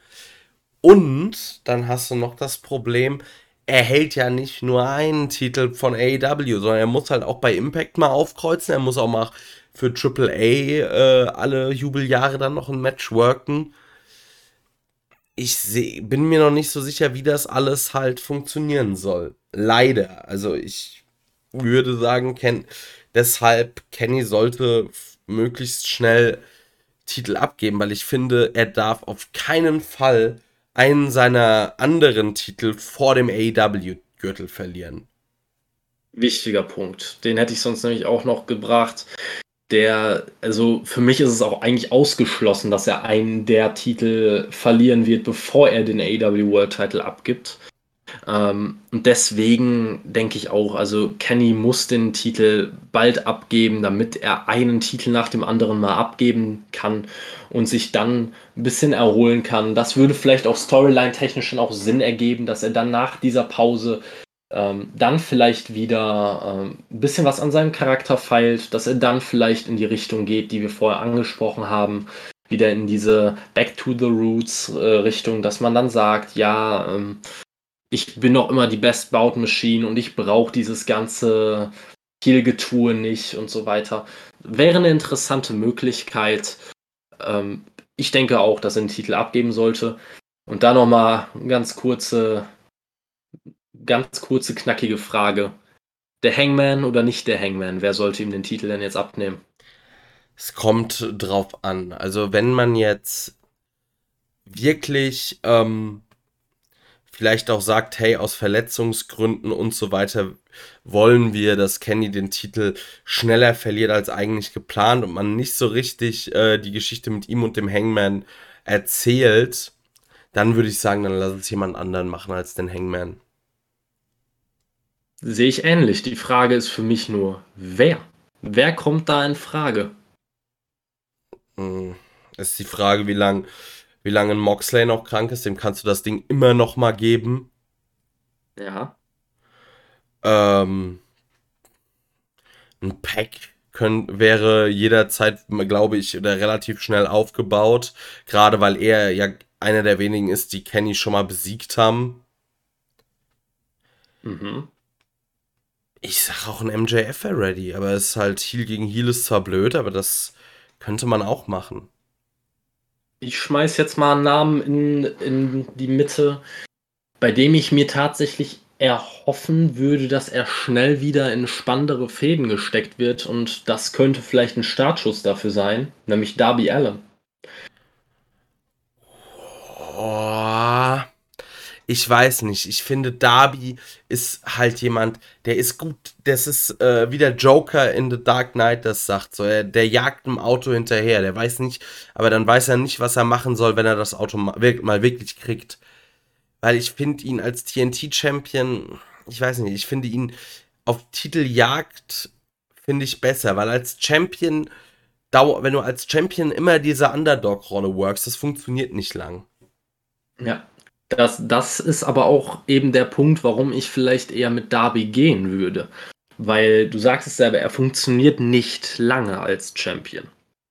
Und dann hast du noch das Problem, er hält ja nicht nur einen Titel von AEW, sondern er muss halt auch bei Impact mal aufkreuzen. Er muss auch mal für AAA äh, alle Jubeljahre dann noch ein Match worken ich seh, bin mir noch nicht so sicher, wie das alles halt funktionieren soll. Leider. Also ich würde sagen, Ken, deshalb Kenny sollte möglichst schnell Titel abgeben, weil ich finde, er darf auf keinen Fall einen seiner anderen Titel vor dem AEW-Gürtel verlieren. Wichtiger Punkt. Den hätte ich sonst nämlich auch noch gebracht der, also für mich ist es auch eigentlich ausgeschlossen, dass er einen der Titel verlieren wird, bevor er den AW World Title abgibt. Ähm, und deswegen denke ich auch, also Kenny muss den Titel bald abgeben, damit er einen Titel nach dem anderen mal abgeben kann und sich dann ein bisschen erholen kann. Das würde vielleicht auch storyline-technisch schon auch Sinn ergeben, dass er dann nach dieser Pause ähm, dann vielleicht wieder ähm, ein bisschen was an seinem Charakter feilt, dass er dann vielleicht in die Richtung geht, die wir vorher angesprochen haben, wieder in diese Back to the Roots äh, Richtung, dass man dann sagt, ja, ähm, ich bin noch immer die Best Bout Machine und ich brauche dieses ganze Kielgetue nicht und so weiter. Wäre eine interessante Möglichkeit. Ähm, ich denke auch, dass er den Titel abgeben sollte. Und da nochmal ganz kurze ganz kurze, knackige Frage. Der Hangman oder nicht der Hangman? Wer sollte ihm den Titel denn jetzt abnehmen? Es kommt drauf an. Also wenn man jetzt wirklich ähm, vielleicht auch sagt, hey, aus Verletzungsgründen und so weiter wollen wir, dass Kenny den Titel schneller verliert als eigentlich geplant und man nicht so richtig äh, die Geschichte mit ihm und dem Hangman erzählt, dann würde ich sagen, dann lass uns jemand anderen machen als den Hangman. Sehe ich ähnlich. Die Frage ist für mich nur, wer? Wer kommt da in Frage? Hm, ist die Frage, wie lang wie lange ein Moxley noch krank ist, dem kannst du das Ding immer noch mal geben. Ja. Ähm, ein Pack können, wäre jederzeit, glaube ich, relativ schnell aufgebaut. Gerade weil er ja einer der wenigen ist, die Kenny schon mal besiegt haben. Mhm. Ich sag auch ein MJF ready, aber es ist halt Heal gegen Heal ist zwar blöd, aber das könnte man auch machen. Ich schmeiß jetzt mal einen Namen in, in die Mitte, bei dem ich mir tatsächlich erhoffen würde, dass er schnell wieder in spannendere Fäden gesteckt wird und das könnte vielleicht ein Startschuss dafür sein, nämlich Darby Allen. Oh, ich weiß nicht. Ich finde, Darby ist halt jemand, der ist gut. Das ist äh, wie der Joker in The Dark Knight das sagt. So, er, der jagt im Auto hinterher. Der weiß nicht, aber dann weiß er nicht, was er machen soll, wenn er das Auto mal, wirklich kriegt. Weil ich finde ihn als TNT-Champion, ich weiß nicht, ich finde ihn auf Titeljagd, finde ich besser, weil als Champion, wenn du als Champion immer diese Underdog-Rolle workst, das funktioniert nicht lang. Ja, das, das ist aber auch eben der Punkt, warum ich vielleicht eher mit Darby gehen würde. Weil du sagst es selber, er funktioniert nicht lange als Champion.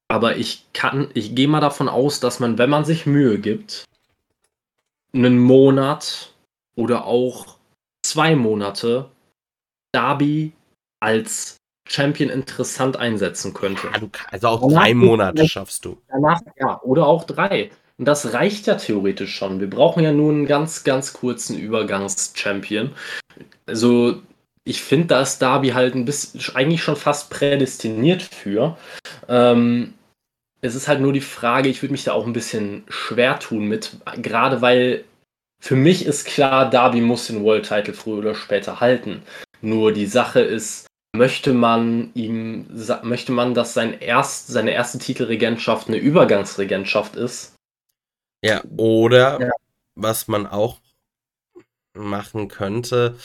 Aber ich kann, ich gehe mal davon aus, dass man, wenn man sich Mühe gibt, einen Monat oder auch zwei Monate Darby als Champion interessant einsetzen könnte. Also auch drei Monate schaffst du. Danach, ja, oder auch drei. Und das reicht ja theoretisch schon. Wir brauchen ja nur einen ganz, ganz kurzen Übergangs-Champion. Also, ich finde, da ist Darby halt ein bisschen, eigentlich schon fast prädestiniert für. Ähm, es ist halt nur die Frage, ich würde mich da auch ein bisschen schwer tun mit, gerade weil für mich ist klar, Darby muss den World Title früher oder später halten. Nur die Sache ist, möchte man ihm, möchte man, dass sein erst, seine erste Titelregentschaft eine Übergangsregentschaft ist? Ja, oder ja. was man auch machen könnte,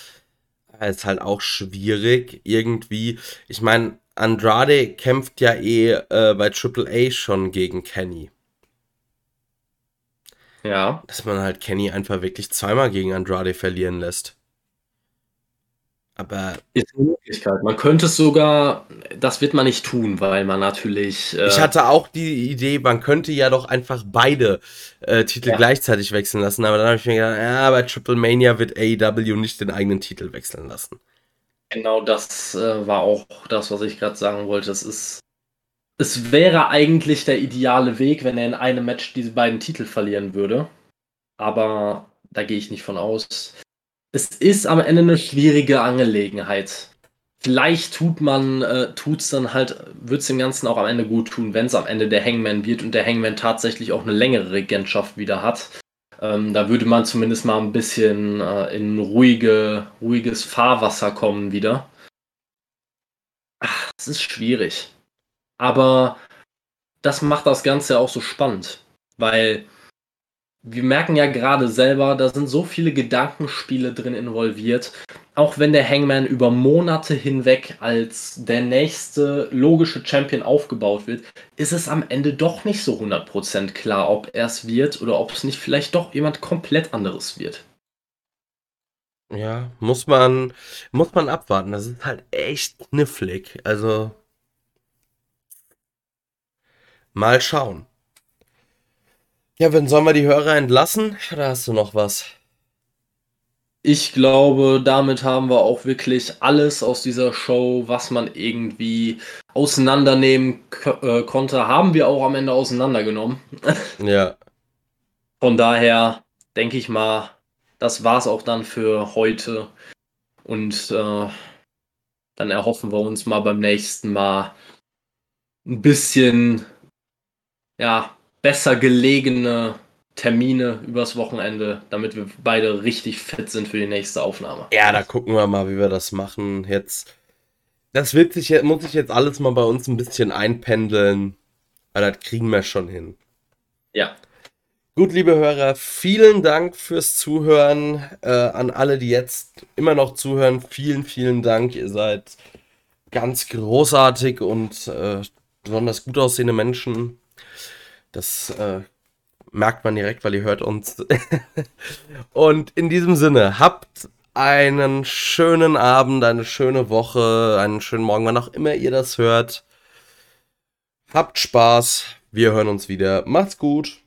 ist halt auch schwierig irgendwie. Ich meine, Andrade kämpft ja eh äh, bei AAA schon gegen Kenny. Ja. Dass man halt Kenny einfach wirklich zweimal gegen Andrade verlieren lässt. Aber. Ist eine Möglichkeit. Man könnte es sogar, das wird man nicht tun, weil man natürlich. Äh ich hatte auch die Idee, man könnte ja doch einfach beide äh, Titel ja. gleichzeitig wechseln lassen, aber dann habe ich mir gedacht, ja, bei Triple Mania wird AEW nicht den eigenen Titel wechseln lassen. Genau das äh, war auch das, was ich gerade sagen wollte. Es ist. Es wäre eigentlich der ideale Weg, wenn er in einem Match diese beiden Titel verlieren würde. Aber da gehe ich nicht von aus es ist am Ende eine schwierige Angelegenheit. Vielleicht tut man, äh, tut's dann halt, wird es dem Ganzen auch am Ende gut tun, wenn es am Ende der Hangman wird und der Hangman tatsächlich auch eine längere Regentschaft wieder hat. Ähm, da würde man zumindest mal ein bisschen äh, in ruhige, ruhiges Fahrwasser kommen wieder. Ach, es ist schwierig. Aber das macht das Ganze auch so spannend, weil wir merken ja gerade selber, da sind so viele Gedankenspiele drin involviert. Auch wenn der Hangman über Monate hinweg als der nächste logische Champion aufgebaut wird, ist es am Ende doch nicht so 100% klar, ob er es wird oder ob es nicht vielleicht doch jemand komplett anderes wird. Ja, muss man, muss man abwarten. Das ist halt echt knifflig. Also, mal schauen. Ja, wenn sollen wir die Hörer entlassen? Oder hast du noch was? Ich glaube, damit haben wir auch wirklich alles aus dieser Show, was man irgendwie auseinandernehmen äh, konnte, haben wir auch am Ende auseinandergenommen. Ja. Von daher denke ich mal, das war es auch dann für heute. Und äh, dann erhoffen wir uns mal beim nächsten Mal ein bisschen ja, besser gelegene Termine übers Wochenende, damit wir beide richtig fit sind für die nächste Aufnahme. Ja, da gucken wir mal, wie wir das machen. Jetzt, das wird sich, muss sich jetzt alles mal bei uns ein bisschen einpendeln. Aber das kriegen wir schon hin. Ja. Gut, liebe Hörer, vielen Dank fürs Zuhören. Äh, an alle, die jetzt immer noch zuhören, vielen, vielen Dank. Ihr seid ganz großartig und äh, besonders gut aussehende Menschen. Das äh, merkt man direkt, weil ihr hört uns. und in diesem Sinne, habt einen schönen Abend, eine schöne Woche, einen schönen Morgen, wann auch immer ihr das hört. Habt Spaß. Wir hören uns wieder. Macht's gut.